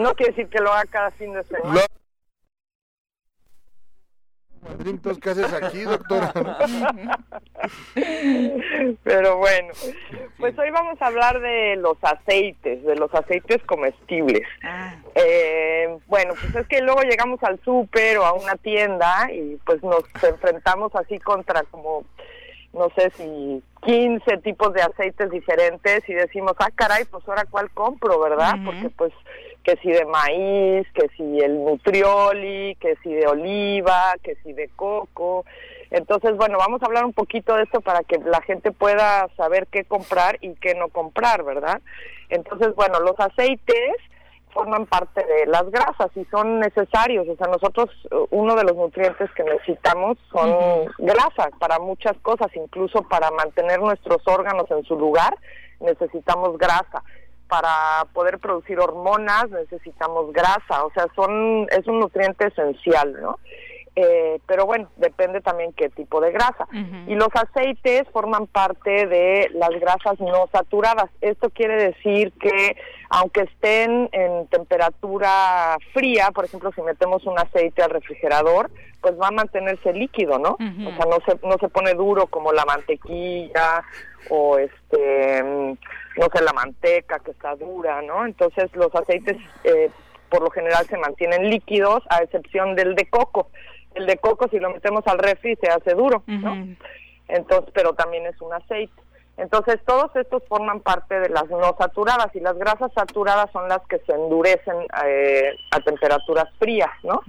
No quiere decir que lo haga cada fin de semana. ¿Qué haces aquí, doctora? Pero bueno, pues hoy vamos a hablar de los aceites, de los aceites comestibles. Ah. Eh, bueno, pues es que luego llegamos al súper o a una tienda y pues nos enfrentamos así contra como no sé si 15 tipos de aceites diferentes y decimos, ah, caray, pues ahora cuál compro, ¿verdad? Porque pues que si de maíz, que si el nutrioli, que si de oliva, que si de coco. Entonces, bueno, vamos a hablar un poquito de esto para que la gente pueda saber qué comprar y qué no comprar, ¿verdad? Entonces, bueno, los aceites forman parte de las grasas y son necesarios. O sea, nosotros uno de los nutrientes que necesitamos son grasas para muchas cosas, incluso para mantener nuestros órganos en su lugar necesitamos grasa. Para poder producir hormonas necesitamos grasa, o sea, son es un nutriente esencial, ¿no? Eh, pero bueno, depende también qué tipo de grasa. Y los aceites forman parte de las grasas no saturadas. Esto quiere decir que aunque estén en temperatura fría, por ejemplo, si metemos un aceite al refrigerador, pues va a mantenerse líquido, ¿no? O sea, no se, no se pone duro como la mantequilla o este, no sé, la manteca que está dura, ¿no? Entonces los aceites eh, por lo general se mantienen líquidos a excepción del de coco el de coco si lo metemos al refri se hace duro, ¿no? Entonces, pero también es un aceite. Entonces, todos estos forman parte de las no saturadas y las grasas saturadas son las que se endurecen eh, a temperaturas frías, ¿no?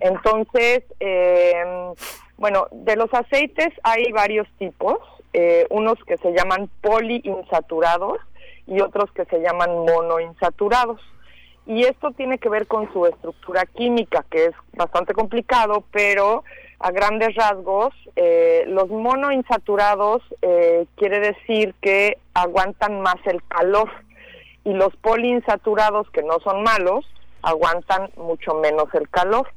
Entonces, eh, bueno, de los aceites hay varios tipos, eh, unos que se llaman poliinsaturados y otros que se llaman monoinsaturados y esto tiene que ver con su estructura química, que es bastante complicado, pero a grandes rasgos, eh, los monoinsaturados eh, quiere decir que aguantan más el calor y los poliinsaturados, que no son malos, aguantan mucho menos el calor.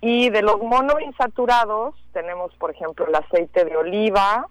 Y de los monoinsaturados tenemos, por ejemplo, el aceite de oliva,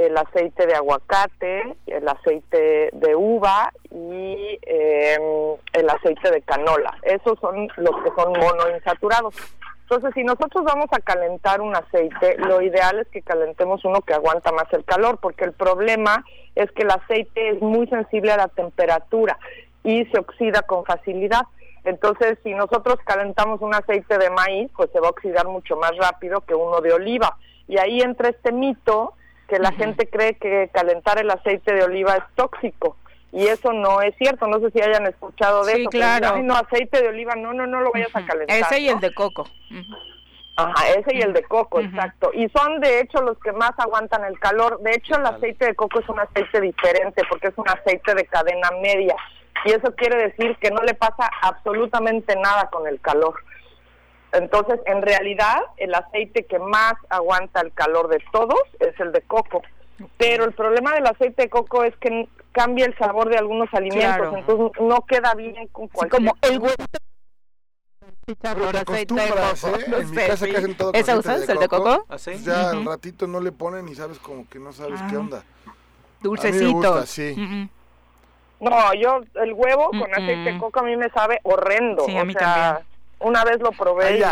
el aceite de aguacate, el aceite de uva y em, el aceite de canola. Esos son los que son monoinsaturados. Entonces, si nosotros vamos a calentar un aceite, lo ideal es que calentemos uno que aguanta más el calor, porque el problema es que el aceite es muy sensible a la temperatura y se oxida con facilidad. Entonces, si nosotros calentamos un aceite de maíz, pues se va a oxidar mucho más rápido que uno de oliva. Y ahí entra este mito que la gente cree que calentar el aceite de oliva es tóxico y eso no es cierto. No sé si hayan escuchado de sí, eso. claro. no, aceite de oliva, no, no, no lo vayas a calentar. Ese y el de coco. Ajá, ese y el de coco, exacto. Y son de hecho los que más aguantan el calor. De hecho, el aceite de coco es un aceite diferente porque es un aceite de cadena media. y eso quiere decir que no le pasa absolutamente nada con el calor. Entonces, en realidad, el aceite que más aguanta el calor de todos es el de coco. Pero el problema del aceite de coco es que cambia el sabor de algunos alimentos, entonces no queda bien con cualquier... como el huevo aceite de coco. ¿eh? en mi casa que hacen todo ¿Esa usas, el de coco? ¿Ah, ya al ratito no le ponen y sabes como que no sabes qué ah. onda. Dulcecito. sí. No, yo el huevo con aceite de coco a mí me sabe horrendo. Sí, a mí también. Una vez lo probé y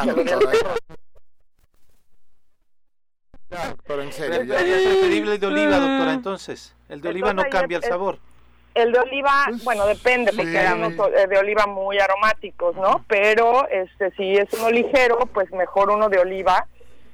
pero en serio. Ya. Es preferible el de oliva, doctora, entonces. El de oliva no cambia el sabor. El de oliva, pues, bueno, depende, porque hay unos eh, de oliva muy aromáticos, ¿no? Pero este si es uno ligero, pues mejor uno de oliva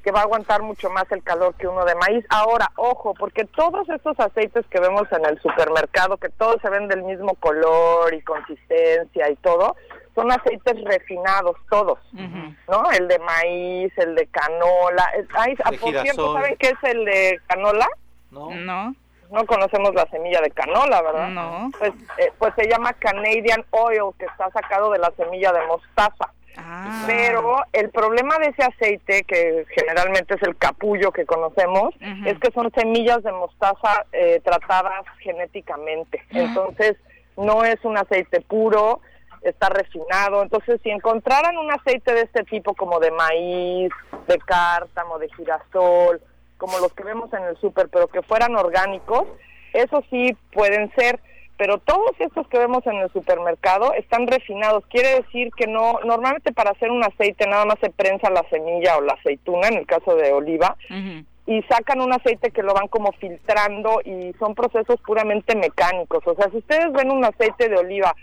que va a aguantar mucho más el calor que uno de maíz. Ahora, ojo, porque todos estos aceites que vemos en el supermercado, que todos se ven del mismo color y consistencia y todo, son aceites refinados todos, ¿no? El de maíz, el de canola. Ay, por cierto, ¿saben qué es el de canola? No. No. No conocemos la semilla de canola, ¿verdad? No. Pues, eh, pues se llama Canadian Oil, que está sacado de la semilla de mostaza. Ah. Pero el problema de ese aceite, que generalmente es el capullo que conocemos, es que son semillas de mostaza eh, tratadas genéticamente. Ah. Entonces, no es un aceite puro, está refinado. Entonces, si encontraran un aceite de este tipo, como de maíz, de cártamo, de girasol, como los que vemos en el súper, pero que fueran orgánicos, eso sí pueden ser pero todos estos que vemos en el supermercado están refinados. Quiere decir que no, normalmente para hacer un aceite nada más se prensa la semilla o la aceituna, en el caso de oliva, y sacan un aceite que lo van como filtrando y son procesos puramente mecánicos. O sea, si ustedes ven un aceite de oliva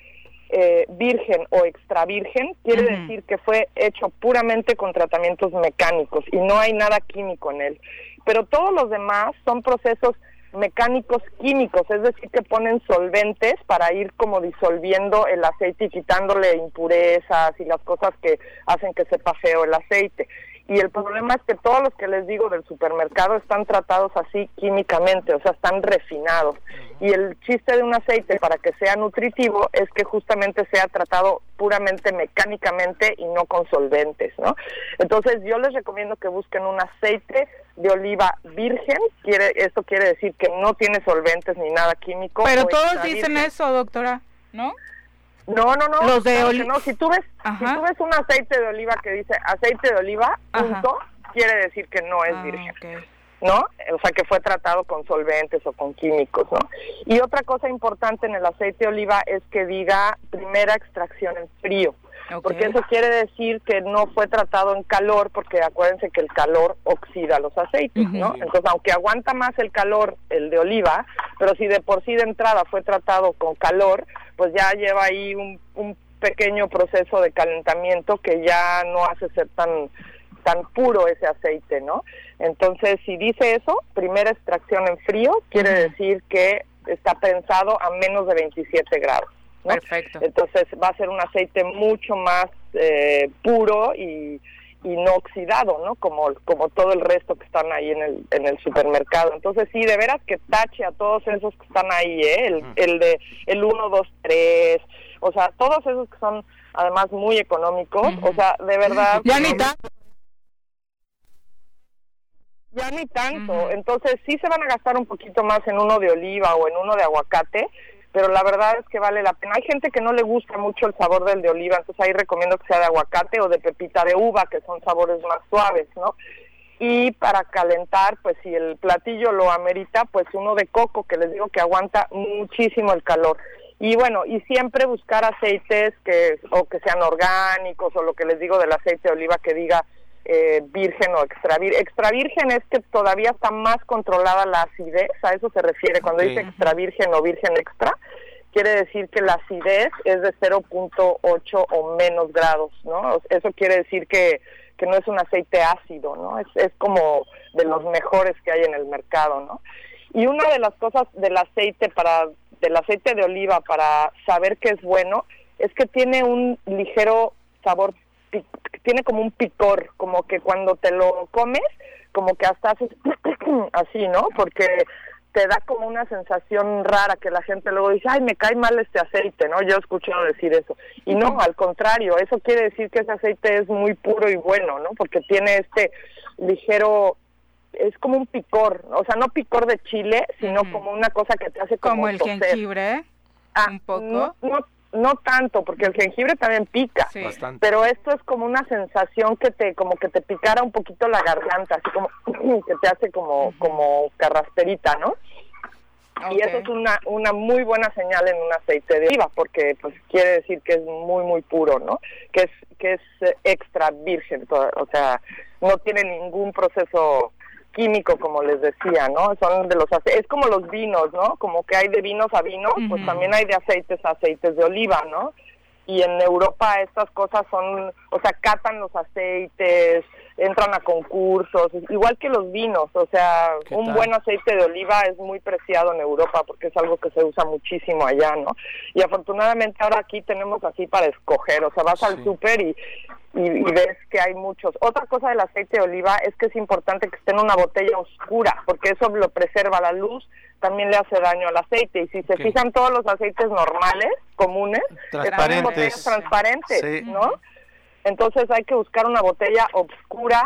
eh, virgen o extra virgen, quiere decir que fue hecho puramente con tratamientos mecánicos y no hay nada químico en él. Pero todos los demás son procesos mecánicos químicos, es decir, que ponen solventes para ir como disolviendo el aceite y quitándole impurezas y las cosas que hacen que sepa feo el aceite. Y el problema es que todos los que les digo del supermercado están tratados así químicamente, o sea, están refinados. Y el chiste de un aceite para que sea nutritivo es que justamente sea tratado puramente mecánicamente y no con solventes, ¿no? Entonces yo les recomiendo que busquen un aceite de oliva virgen, quiere esto quiere decir que no tiene solventes ni nada químico. Pero todos dicen eso, doctora, ¿no? No, no, no. Los de oliva. No, si tú ves, si tú ves un aceite de oliva que dice aceite de oliva, punto, quiere decir que no es ah, virgen. ¿No? O sea, que fue tratado con solventes o con químicos, ¿no? Y otra cosa importante en el aceite de oliva es que diga primera extracción en frío. Porque eso quiere decir que no fue tratado en calor, porque acuérdense que el calor oxida los aceites, ¿no? Entonces, aunque aguanta más el calor el de oliva, pero si de por sí de entrada fue tratado con calor, pues ya lleva ahí un, un pequeño proceso de calentamiento que ya no hace ser tan tan puro ese aceite, ¿no? Entonces, si dice eso, primera extracción en frío, quiere decir que está pensado a menos de 27 grados. Perfecto. Entonces va a ser un aceite mucho más eh, puro y, y, no oxidado, ¿no? Como, como todo el resto que están ahí en el, en el supermercado. Entonces sí, de veras que tache a todos esos que están ahí, ¿eh? El, el de el 1, 2, 3, o sea, todos esos que son además muy económicos, o sea, de verdad... Ya ni tanto. Ya ni tanto. Entonces sí se van a gastar un poquito más en uno de oliva o en uno de aguacate, pero la verdad es que vale la pena. Hay gente que no le gusta mucho el sabor del de oliva, entonces ahí recomiendo que sea de aguacate o de pepita de uva, que son sabores más suaves, ¿no? Y para calentar, pues si el platillo lo amerita, pues uno de coco, que les digo que aguanta muchísimo el calor. Y bueno, y siempre buscar aceites que o que sean orgánicos o lo que les digo del aceite de oliva que diga eh, virgen o extra virgen. Extra virgen es que todavía está más controlada la acidez, a eso se refiere cuando dice extra virgen o virgen extra. Quiere decir que la acidez es de 0.8 o menos grados, ¿no? Eso quiere decir que, que no es un aceite ácido, ¿no? Es, es como de los mejores que hay en el mercado, ¿no? Y una de las cosas del aceite para del aceite de oliva para saber que es bueno es que tiene un ligero sabor tiene como un picor, como que cuando te lo comes, como que hasta haces así, ¿no? Porque te da como una sensación rara que la gente luego dice, ay, me cae mal este aceite, ¿no? Yo he escuchado decir eso. Y no, al contrario, eso quiere decir que ese aceite es muy puro y bueno, ¿no? Porque tiene este ligero es como un picor, o sea, no picor de chile, sino como una cosa que te hace como, como el jengibre, ah, un poco. No, no, tanto, porque el jengibre también pica, pero esto es como una sensación que te, como que te picara un poquito la garganta, así como que te hace como, como carrasperita, ¿no? Y eso es una, una muy buena señal en un aceite de oliva, porque pues quiere decir que es muy, muy puro, ¿no? Que es, que es eh, extra virgen, o sea, no tiene ningún proceso químico, como les decía, ¿no? Son de los es como los vinos, ¿no? Como que hay de vinos a vinos, pues también hay de aceites a aceites de oliva, ¿no? Y en Europa estas cosas son, o sea, catan los aceites, entran a concursos, igual que los vinos, o sea, un buen aceite de oliva es muy preciado en Europa porque es algo que se usa muchísimo allá, ¿no? Y afortunadamente ahora aquí tenemos así para escoger, o sea, vas al súper y, y, ves que hay muchos. Otra cosa del aceite de oliva es que es importante que esté en una botella oscura, porque eso lo preserva la luz, también le hace daño al aceite. Y si se fijan todos los aceites normales, comunes, están en botellas transparentes, ¿no? Entonces hay que buscar una botella oscura,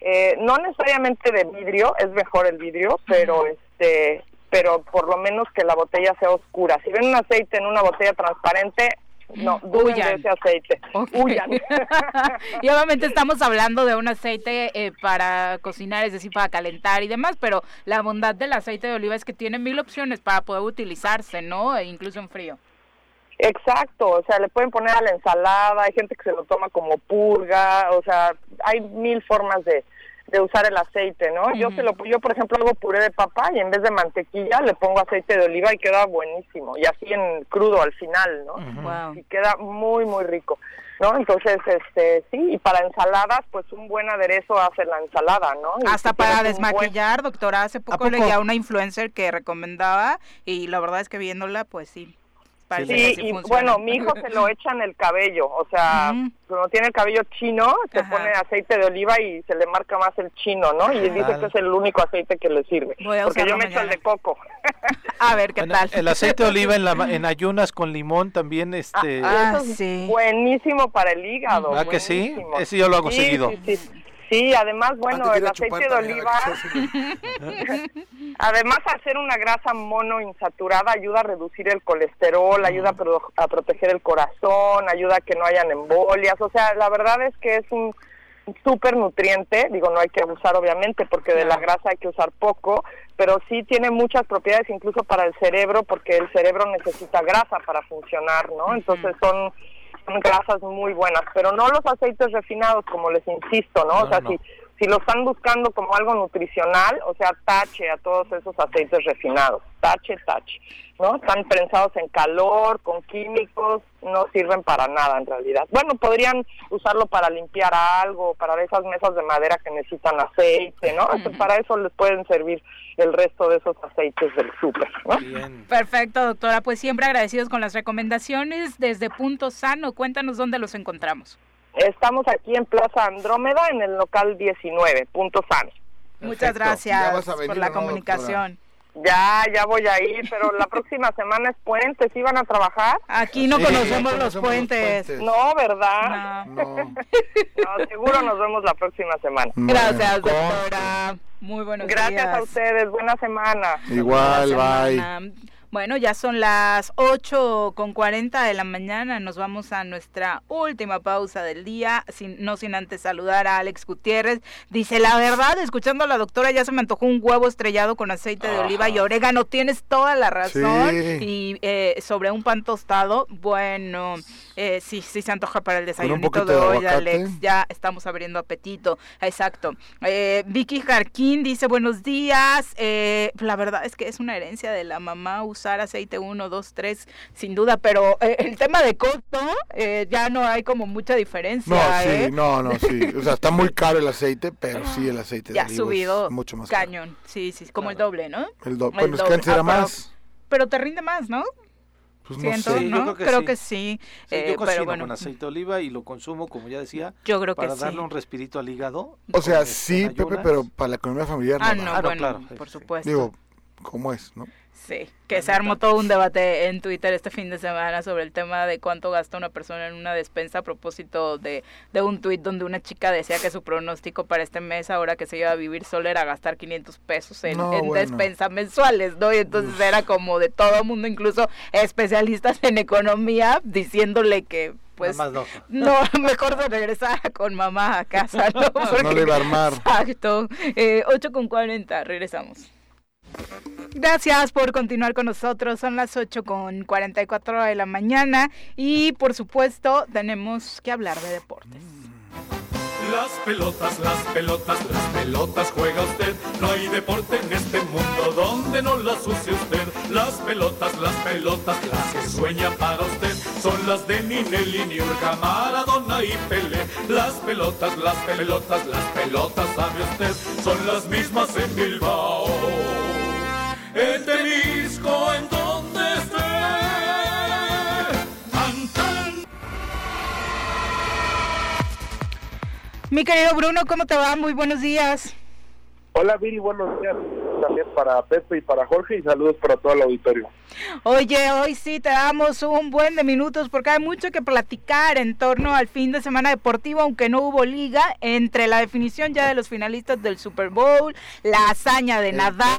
eh, no necesariamente de vidrio, es mejor el vidrio, pero este pero por lo menos que la botella sea oscura. Si ven un aceite en una botella transparente, no, duden de ese aceite. y obviamente estamos hablando de un aceite eh, para cocinar, es decir, para calentar y demás, pero la bondad del aceite de oliva es que tiene mil opciones para poder utilizarse, ¿no? E incluso en frío. Exacto, o sea, le pueden poner a la ensalada, hay gente que se lo toma como purga, o sea, hay mil formas de, de usar el aceite, ¿no? Yo se lo yo por ejemplo hago puré de papa y en vez de mantequilla le pongo aceite de oliva y queda buenísimo y así en crudo al final, ¿no? Y queda muy muy rico. ¿No? Entonces, este, sí, y para ensaladas, pues un buen aderezo hace la ensalada, ¿no? Hasta para desmaquillar, doctora, hace poco, poco leía una influencer que recomendaba y la verdad es que viéndola, pues sí, sí, y bueno, mi hijo se lo echa en el cabello, o sea, cuando tiene el cabello chino, se pone aceite de oliva y se le marca más el chino, ¿no? Y dice que es el único aceite que le sirve. porque yo me echo el de coco. A ver, ¿qué tal? El aceite de oliva en, la, en ayunas con limón también, este... Ah, sí. buenísimo para el hígado. ¿Ah, que sí? Ese yo lo hago seguido. Sí, sí. Además, bueno, el aceite de oliva, además hacer una grasa monoinsaturada ayuda a reducir el colesterol, ayuda a, proteger el corazón, ayuda a que no hayan embolias, o sea, la verdad es que es un súper nutriente, digo, no hay que abusar obviamente porque de la grasa hay que usar poco, pero sí tiene muchas propiedades incluso para el cerebro porque el cerebro necesita grasa para funcionar, ¿no? Entonces son grasas muy buenas, pero no los aceites refinados, como les insisto, ¿no? o sea, si, si lo están buscando como algo nutricional, o sea, tache a todos esos aceites refinados, tache, tache, ¿no? Están prensados en calor, con químicos, no sirven para nada en realidad. Bueno, podrían usarlo para limpiar algo, para esas mesas de madera que necesitan aceite, ¿no? Para eso les pueden servir el resto de esos aceites del súper, ¿no? Perfecto, doctora. Pues siempre agradecidos con las recomendaciones desde Punto Sano. Cuéntanos dónde los encontramos. Estamos aquí en Plaza Andrómeda, en el local 19, Punto Sano. Muchas gracias por la comunicación. Ya, ya voy a ir, pero la próxima semana es puente, ¿sí van a trabajar? Aquí no conocemos, los, puentes. No, ¿verdad? No. no. seguro nos vemos la próxima semana. Gracias, doctora. Muy buenos días. Gracias a ustedes, buena semana. Igual, bye. Bueno, ya son las 8 con 40 de la mañana. Nos vamos a nuestra última pausa del día, sin, no sin antes saludar a Alex Gutiérrez. Dice, la verdad, escuchando a la doctora, ya se me antojó un huevo estrellado con aceite de oliva y orégano. Tienes toda la razón. Y eh, sobre un pan tostado, bueno, eh, sí, sí se antoja para el desayunito de hoy, Alex. Ya estamos abriendo apetito. Exacto. Eh, Vicky Jarquín dice, buenos días. la verdad es que es una herencia de la mamá aceite 1, 2, 3, sin duda, pero eh, el tema de costo eh, ya no hay como mucha diferencia. No, sí, ¿eh? no, no, sí. O sea, está muy caro el aceite, pero sí el aceite ya ha subido mucho más cañón. Sí, sí, como el doble, ¿no? El, doble. bueno, es que antes era ah, más. Pero, te rinde más, ¿no? Pues no sé. ¿no? creo, que, sí. yo cocino con aceite de oliva y lo consumo, como ya decía, yo creo para darle un respirito al hígado. O sea, sí, Pepe, pero para la economía familiar ah, no. Ah, no, claro, por supuesto. Digo, como es, ¿no? Sí, que se armó todo un debate en Twitter este fin de semana sobre el tema de cuánto gasta una persona en una despensa a propósito de, de un tuit donde una chica decía que su pronóstico para este mes, ahora que se iba a vivir sola, era gastar 500 pesos en, despensa mensuales, ¿no? Y entonces era como de todo mundo, incluso especialistas en economía, diciéndole que pues no. no. mejor de regresar con mamá a casa, ¿no? no le va a armar. Exacto. Eh, 8 con 40, regresamos. Gracias por continuar con nosotros. Son las 8 con 44 de la mañana y por supuesto tenemos que hablar de deportes. Las pelotas, las pelotas, las pelotas juega usted. No hay deporte en este mundo donde no las use usted. Las pelotas, las pelotas, las que sueña para usted. Son las de Ninelli, Niurka, Maradona y Pele. Las pelotas, las pelotas, las pelotas, sabe usted. Son las mismas en Bilbao en Temisco, en donde esté. Mi querido Bruno, ¿cómo te va? Muy buenos días. Hola Viri, buenos días también para Pepe y para Jorge y saludos para todo el auditorio. Oye, hoy sí te damos un buen de minutos porque hay mucho que platicar en torno al fin de semana deportivo, aunque no hubo liga, entre la definición ya de los finalistas del Super Bowl, la hazaña de Nadal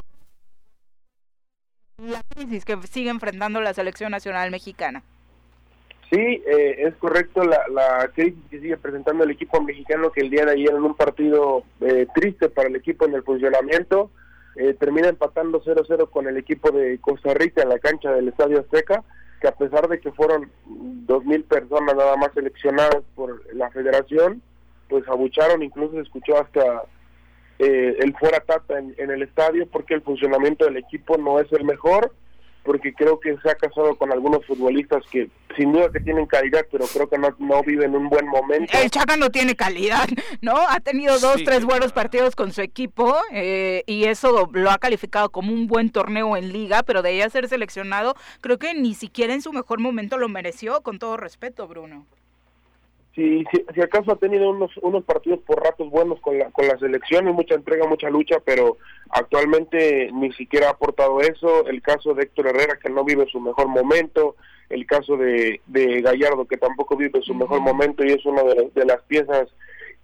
la crisis que sigue enfrentando la selección nacional mexicana. Sí, eh, es correcto la, la, crisis que sigue presentando el equipo mexicano que el día de ayer en un partido eh, triste para el equipo en el funcionamiento eh, termina empatando 0-0 con el equipo de Costa Rica en la cancha del Estadio Azteca, que a pesar de que fueron 2.000 personas nada más seleccionadas por la federación, pues abucharon, incluso se escuchó hasta eh, el fuera Tata en, el estadio porque el funcionamiento del equipo no es el mejor, porque creo que se ha casado con algunos futbolistas que sin duda que tienen calidad, pero creo que no, no viven un buen momento. El Chaca no tiene calidad, ¿no? Ha tenido dos, tres buenos partidos con su equipo eh, y eso lo ha calificado como un buen torneo en liga, pero de ella ser seleccionado, creo que ni siquiera en su mejor momento lo mereció, con todo respeto, Bruno si, si, acaso ha tenido unos, unos partidos por ratos buenos con la, con la selección y mucha entrega, mucha lucha, pero actualmente ni siquiera ha aportado eso. El caso de Héctor Herrera, que no vive su mejor momento, el caso de, de Gallardo, que tampoco vive su mejor momento y es una de, de las piezas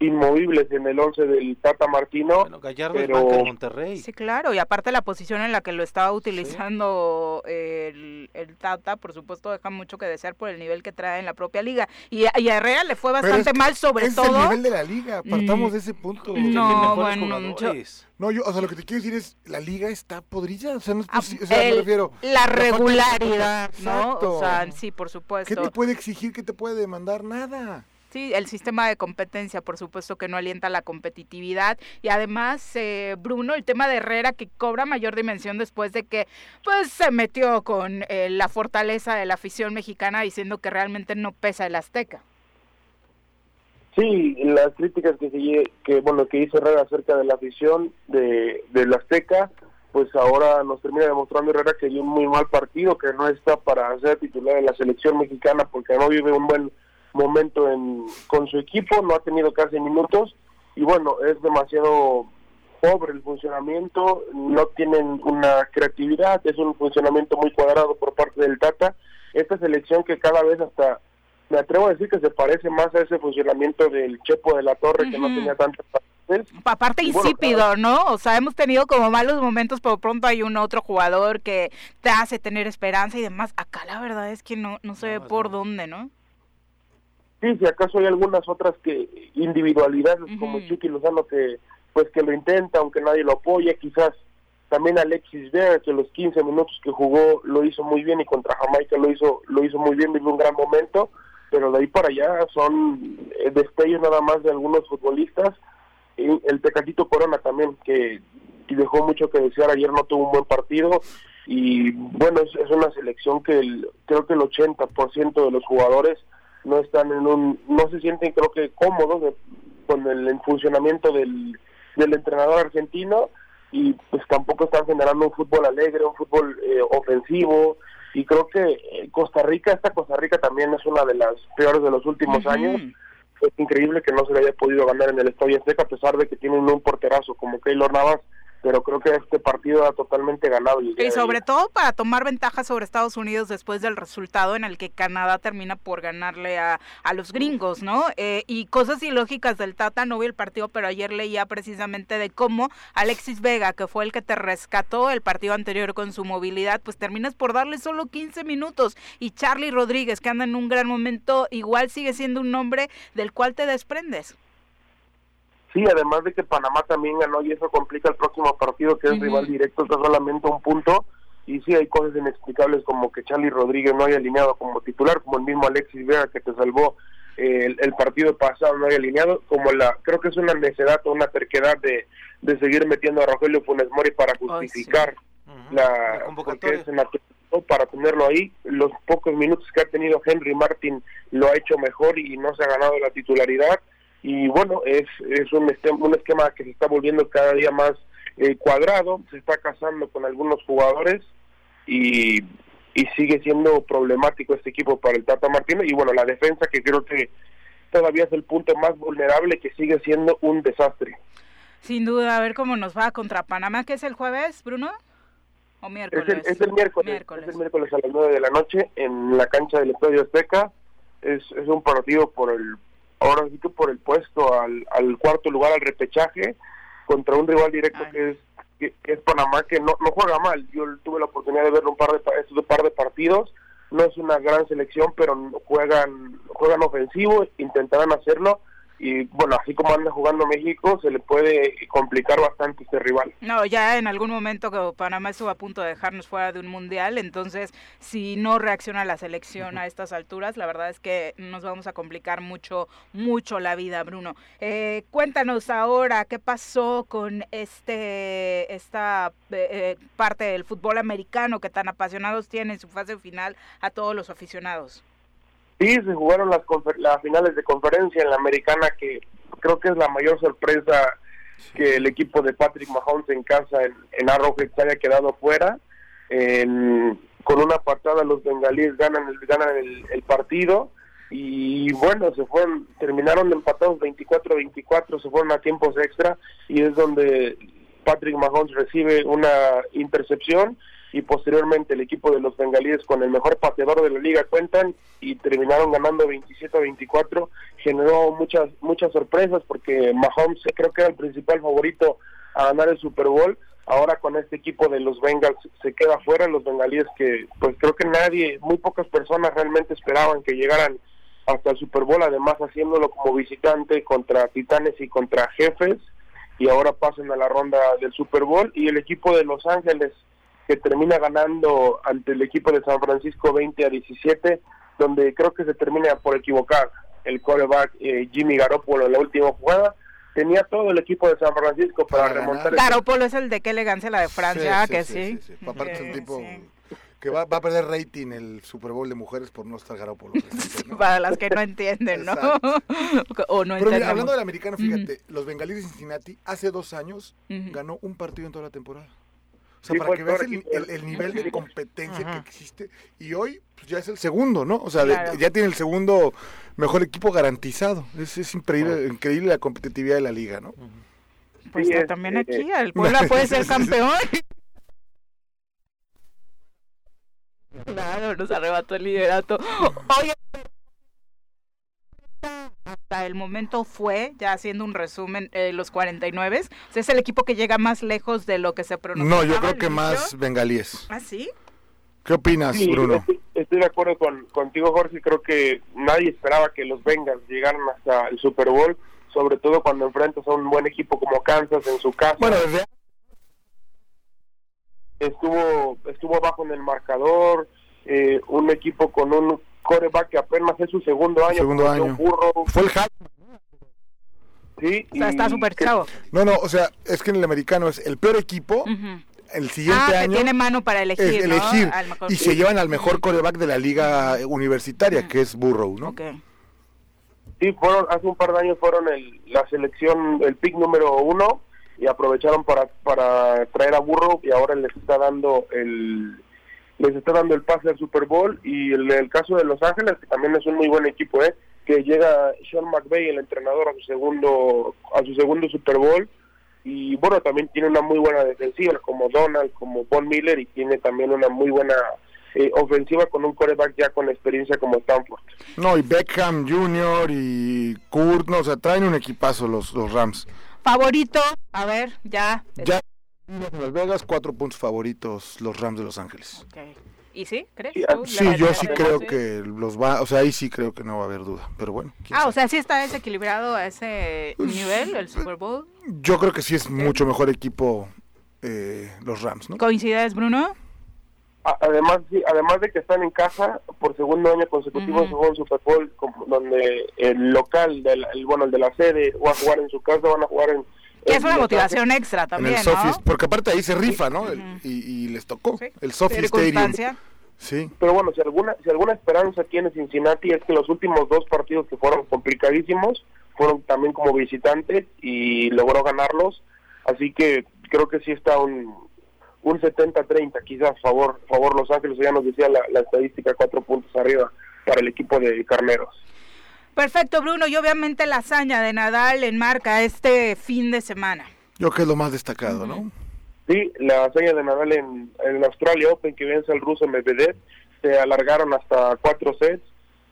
inmovibles en el 11 del Tata Martino. Bueno, Gallardo pero... de Monterrey. Sí, claro, y aparte la posición en la que lo estaba utilizando el, el, Tata, por supuesto, deja mucho que desear por el nivel que trae en la propia liga. Y, y a Herrera le fue bastante mal, sobre es todo. el nivel de la liga, partamos mm. de ese punto. No, bueno, yo... No, yo, o sea, lo que te quiero decir es, la liga está podrida, o sea, no es posible, o sea, me refiero. La regularidad, ¿no? O sea, sí, por supuesto. ¿Qué te puede exigir, qué te puede demandar? Nada. Sí, el sistema de competencia, por supuesto, que no alienta la competitividad. Y además, eh, Bruno, el tema de Herrera, que cobra mayor dimensión después de que pues se metió con eh, la fortaleza de la afición mexicana diciendo que realmente no pesa el Azteca. Sí, las críticas que, que bueno que hizo Herrera acerca de la afición de, del Azteca, pues ahora nos termina demostrando Herrera que dio un muy mal partido, que no está para ser titular de la selección mexicana porque no vive un buen momento en, con su equipo, no ha tenido casi minutos y bueno, es demasiado pobre el funcionamiento, no tienen una creatividad, es un funcionamiento muy cuadrado por parte del Tata. Esta selección que cada vez hasta, me atrevo a decir que se parece más a ese funcionamiento del Chepo de la Torre, que no tenía tantas Aparte insípido, ¿no? O sea, hemos tenido como malos momentos, pero pronto hay un otro jugador que te hace tener esperanza y demás. Acá la verdad es que no, no se ve por dónde, ¿no? Sí, si acaso hay algunas otras que individualidades como Chucky Lozano que pues que lo intenta aunque nadie lo apoya, quizás también Alexis Vega que los 15 minutos que jugó lo hizo muy bien y contra Jamaica lo hizo lo hizo muy bien, vivió un gran momento, pero de ahí para allá son eh, destellos nada más de algunos futbolistas. Y el Tecatito Corona también que, dejó mucho que desear, ayer no tuvo un buen partido y bueno, es, una selección que creo que el 80% de los jugadores no están en un, no se sienten creo que cómodos con el, funcionamiento del, del entrenador argentino y pues tampoco están generando un fútbol alegre, un fútbol eh, ofensivo y creo que eh, Costa Rica, esta Costa Rica también es una de las peores de los últimos años. Es increíble que no se le haya podido ganar en el Estadio Azteca a pesar de que tienen un porterazo como Keylor Navas pero creo que este partido ha totalmente ganado. Y sobre todo para tomar ventaja sobre Estados Unidos después del resultado en el que Canadá termina por ganarle a, a los gringos, ¿no? Eh, y cosas ilógicas del Tata, no vi el partido, pero ayer leía precisamente de cómo Alexis Vega, que fue el que te rescató el partido anterior con su movilidad, pues terminas por darle solo 15 minutos. Y Charlie Rodríguez, que anda en un gran momento, igual sigue siendo un nombre del cual te desprendes. Sí, además de que Panamá también ganó y eso complica el próximo partido que es rival directo, está solamente un punto. Y sí, hay cosas inexplicables como que Charlie Rodríguez no haya alineado como titular, como el mismo Alexis Vega que te salvó eh, el, partido pasado no haya alineado, como la creo que es una necedad o una terquedad de, de seguir metiendo a Rogelio Funes Mori para justificar la, convocatoria. para tenerlo ahí. Los pocos minutos que ha tenido Henry Martin lo ha hecho mejor y no se ha ganado la titularidad y bueno, es, es un, esquema, un esquema que se está volviendo cada día más eh, cuadrado, se está casando con algunos jugadores y, y sigue siendo problemático este equipo para el Tata Martínez y bueno, la defensa que creo que todavía es el punto más vulnerable que sigue siendo un desastre. Sin duda, a ver cómo nos va contra Panamá, que es el jueves, Bruno. ¿O miércoles? Es el, miércoles, Es el miércoles a las 9 de la noche en la cancha del Estadio Azteca. Es, es un partido por el ahora sí que por el puesto al, al cuarto lugar al repechaje contra un rival directo que es que, es Panamá que no, no juega mal. Yo tuve la oportunidad de verlo un par de un par de partidos. No es una gran selección pero juegan juegan ofensivo intentarán hacerlo y bueno, así como anda jugando México, se le puede complicar bastante este rival. No, ya en algún momento que Panamá estuvo a punto de dejarnos fuera de un mundial, entonces si no reacciona la selección a estas alturas, la verdad es que nos vamos a complicar mucho, mucho la vida, Bruno. Eh, cuéntanos ahora qué pasó con este esta eh, eh, parte del fútbol americano que tan apasionados tiene en su fase final a todos los aficionados. Sí, se jugaron las, las finales de conferencia en la americana, que creo que es la mayor sorpresa que el equipo de Patrick Mahomes en casa en, en Arrowhead se haya quedado fuera. con una patada los bengalíes ganan el, ganan el, partido y bueno, se fueron, terminaron empatados 24-24, se fueron a tiempos extra y es donde Patrick Mahomes recibe una intercepción y posteriormente el equipo de los bengalíes con el mejor pateador de la liga cuentan y terminaron ganando 27 a 24 generó muchas muchas sorpresas porque Mahomes creo que era el principal favorito a ganar el Super Bowl. Ahora con este equipo de los Bengals se queda fuera los bengalíes que pues creo que nadie muy pocas personas realmente esperaban que llegaran hasta el Super Bowl además haciéndolo como visitante contra Titanes y contra Jefes y ahora pasan a la ronda del Super Bowl. Y el equipo de Los Ángeles que termina ganando ante el equipo de San Francisco 20 a 17, donde creo que se termina por equivocar el quarterback eh, Jimmy Garoppolo en la última jugada. Tenía todo el equipo de San Francisco para, remontar. Garoppolo es el de qué elegancia la de Francia, que sí. Aparte un tipo que va, a perder rating el Super Bowl de mujeres por no estar Garoppolo. Para las que no entienden, ¿no? o no Pero hablando del americano, fíjate, los bengalíes de Cincinnati hace dos años ganó un partido en toda la temporada. O sea, para que veas el, nivel de competencia que existe. Y hoy pues, ya es el segundo, ¿no? O sea, ya tiene el segundo mejor equipo garantizado. Es, es increíble, increíble la competitividad de la liga, ¿no? Pues también aquí, el Puebla puede ser campeón. Claro, nos arrebató el liderato. Oye, hasta el momento fue, ya haciendo un resumen, eh, los 49. O sea, es el equipo que llega más lejos de lo que se pronosticaba. No, yo creo que más bengalíes. ¿Ah, sí? ¿Qué opinas, Bruno? Estoy, de acuerdo con, contigo, Jorge. Creo que nadie esperaba que los Bengals llegaran hasta el Super Bowl, sobre todo cuando enfrentas a un buen equipo como Kansas en su casa. Bueno, desde... Estuvo, estuvo abajo en el marcador, eh, un equipo con un coreback que apenas es su segundo año. Segundo año. Fue el Sí, o sea, está súper chavo. No, no, o sea, es que en el americano es el peor equipo. El siguiente ah, año. tiene mano para elegir. elegir y se llevan al mejor coreback de la liga universitaria, que es Burrow, ¿no? Sí, fueron, hace un par de años fueron el, la selección, el pick número uno, y aprovecharon para, para traer a Burrow, y ahora les está dando el, les está dando el pase al Super Bowl y el, el caso de Los Ángeles, que también es un muy buen equipo, ¿eh? que llega Sean McVay, el entrenador, a su segundo, a su segundo Super Bowl y bueno, también tiene una muy buena defensiva como Donald, como Von Miller y tiene también una muy buena eh, ofensiva con un coreback ya con experiencia como Stanford. No, y Beckham Jr. y Kurt, no, o sea, traen un equipazo los, los Rams. Favorito, a ver, ya. Ya, Las Vegas, cuatro puntos favoritos los Rams de Los Ángeles. Okay. ¿Y sí? ¿Crees? Sí, yo sí creo que los va, o sea, ahí sí creo que no va a haber duda, pero bueno. Ah, o sea, sí está desequilibrado a ese pues, nivel el Super Bowl. Yo creo que sí es mucho mejor equipo eh, los Rams, ¿no? ¿Coincides, Bruno? Además, sí, además de que están en casa por segundo año consecutivo uh -huh. Super Bowl, donde el local, del, el, bueno, el de la sede va a jugar en su casa, van a jugar en que es una motivación extra también, en el ¿no? porque aparte ahí se rifa, ¿no? Uh -huh. y, y, les tocó sí. el Sophie Stadium. Sí. Pero bueno, si alguna si alguna esperanza tiene Cincinnati es que los últimos dos partidos que fueron complicadísimos fueron también como visitantes y logró ganarlos, así que creo que sí está un un 70-30 quizás favor favor Los Ángeles, ya nos decía la, la estadística cuatro puntos arriba para el equipo de Carneros. Perfecto, Bruno, y obviamente la hazaña de Nadal en marca este fin de semana. Yo creo que es lo más destacado, uh -huh. ¿no? Sí, la hazaña de Nadal en, en Australia Open que vence al ruso Medvedev, se alargaron hasta cuatro sets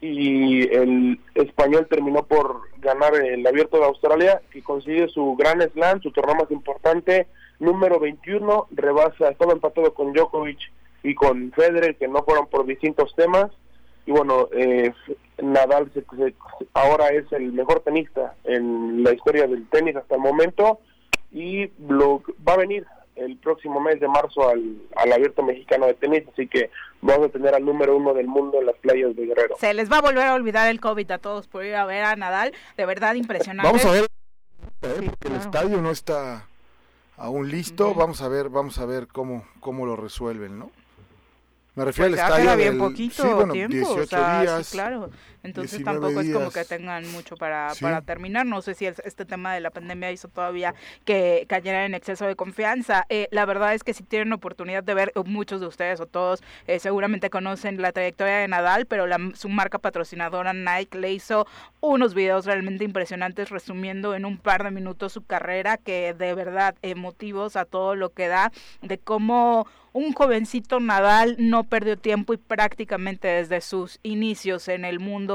y el español terminó por ganar el Abierto de Australia que consigue su Gran Slam, su torneo más importante, número 21, rebasa, todo empatado con Djokovic y con Federer que no fueron por distintos temas y bueno, eh, Nadal se, se, ahora es el mejor tenista en la historia del tenis hasta el momento y lo, va a venir el próximo mes de marzo al, al abierto mexicano de tenis, así que vamos a tener al número uno del mundo en las playas de Guerrero. Se les va a volver a olvidar el COVID a todos por ir a ver a Nadal, de verdad impresionante. Vamos a ver, eh, sí, porque claro. el estadio no está aún listo, uh -huh. vamos a ver, vamos a ver cómo, cómo lo resuelven, ¿no? Me refiero pues al estadio bien del, poquito sí, bueno, tiempo, 18 o sea, días. Sí, claro. Entonces tampoco días. es como que tengan mucho para, sí. para terminar. No sé si el, este tema de la pandemia hizo todavía que cayeran en exceso de confianza. Eh, la verdad es que si tienen oportunidad de ver, muchos de ustedes o todos eh, seguramente conocen la trayectoria de Nadal, pero la, su marca patrocinadora Nike le hizo unos videos realmente impresionantes resumiendo en un par de minutos su carrera que de verdad emotivos a todo lo que da, de cómo un jovencito Nadal no perdió tiempo y prácticamente desde sus inicios en el mundo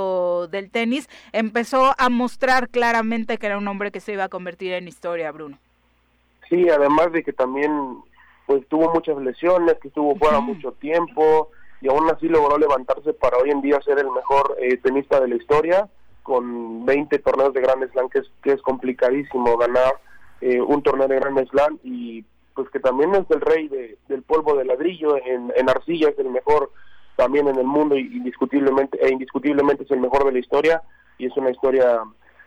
del tenis empezó a mostrar claramente que era un hombre que se iba a convertir en historia, Bruno. Sí, además de que también pues tuvo muchas lesiones, que estuvo fuera uh -huh. mucho tiempo y aún así logró levantarse para hoy en día ser el mejor eh, tenista de la historia con 20 torneos de Grand Slam que es, que es complicadísimo ganar eh, un torneo de Grand Slam y pues que también es el rey de, del polvo de ladrillo, en, en arcilla es el mejor también en el mundo y indiscutiblemente e indiscutiblemente es el mejor de la historia y es una historia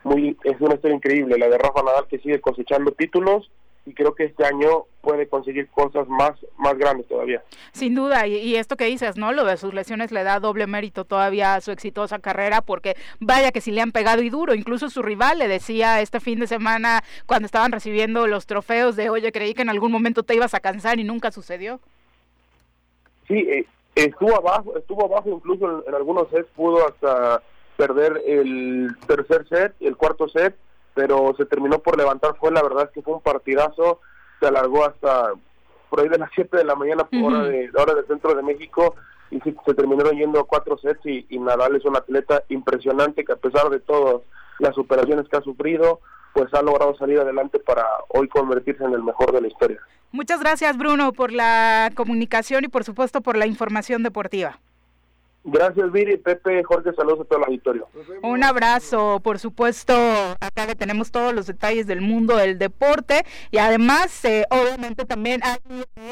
muy es una historia increíble la de Rafa Nadal que sigue cosechando títulos y creo que este año puede conseguir cosas más más grandes todavía. Sin duda, y, y, esto que dices, ¿no? Lo de sus lesiones le da doble mérito todavía a su exitosa carrera, porque vaya que si le han pegado y duro, incluso su rival le decía este fin de semana cuando estaban recibiendo los trofeos de, oye, creí que en algún momento te ibas a cansar y nunca sucedió. Sí, eh, estuvo abajo, estuvo abajo incluso en, en algunos sets, pudo hasta perder el tercer set, el cuarto set, pero se terminó por levantar, fue la verdad que fue un partidazo, se alargó hasta por ahí de las 7 de la mañana por uh -huh. hora, de, hora del centro de México y se, se terminaron yendo a cuatro sets y, y, Nadal es un atleta impresionante que a pesar de todas las superaciones que ha sufrido, pues ha logrado salir adelante para hoy convertirse en el mejor de la historia. Muchas gracias Bruno por la comunicación y por supuesto por la información deportiva. Gracias, Viri, Pepe, Jorge, saludos a todo el auditorio. Un abrazo, por supuesto, acá le tenemos todos los detalles del mundo del deporte y además, eh, obviamente también hay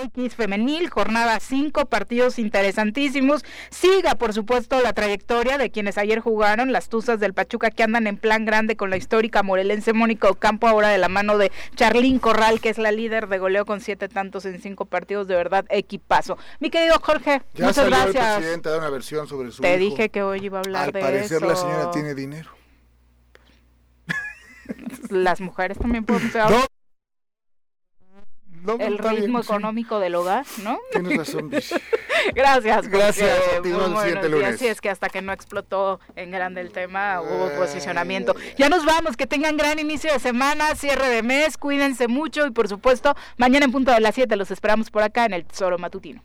X femenil, jornada 5, partidos interesantísimos. Siga, por supuesto, la trayectoria de quienes ayer jugaron, las Tuzas del Pachuca que andan en plan grande con la histórica morelense Mónica Ocampo, ahora de la mano de Charlín Corral, que es la líder de goleo con siete tantos en cinco partidos, de verdad, equipazo. Mi querido Jorge, ya muchas salió gracias. El presidente da una versión sobre su Te hijo. dije que hoy iba a hablar Al de parecer eso. la señora tiene dinero. Las mujeres también pueden ser. No. el ritmo económico del hogar, ¿no? Tienes razón, Gracias. Gracias. Así es que hasta que no explotó en grande el tema hubo posicionamiento. Ya nos vamos, que tengan gran inicio de semana, cierre de mes, cuídense mucho y por supuesto mañana en punto de las 7 los esperamos por acá en el Tesoro Matutino.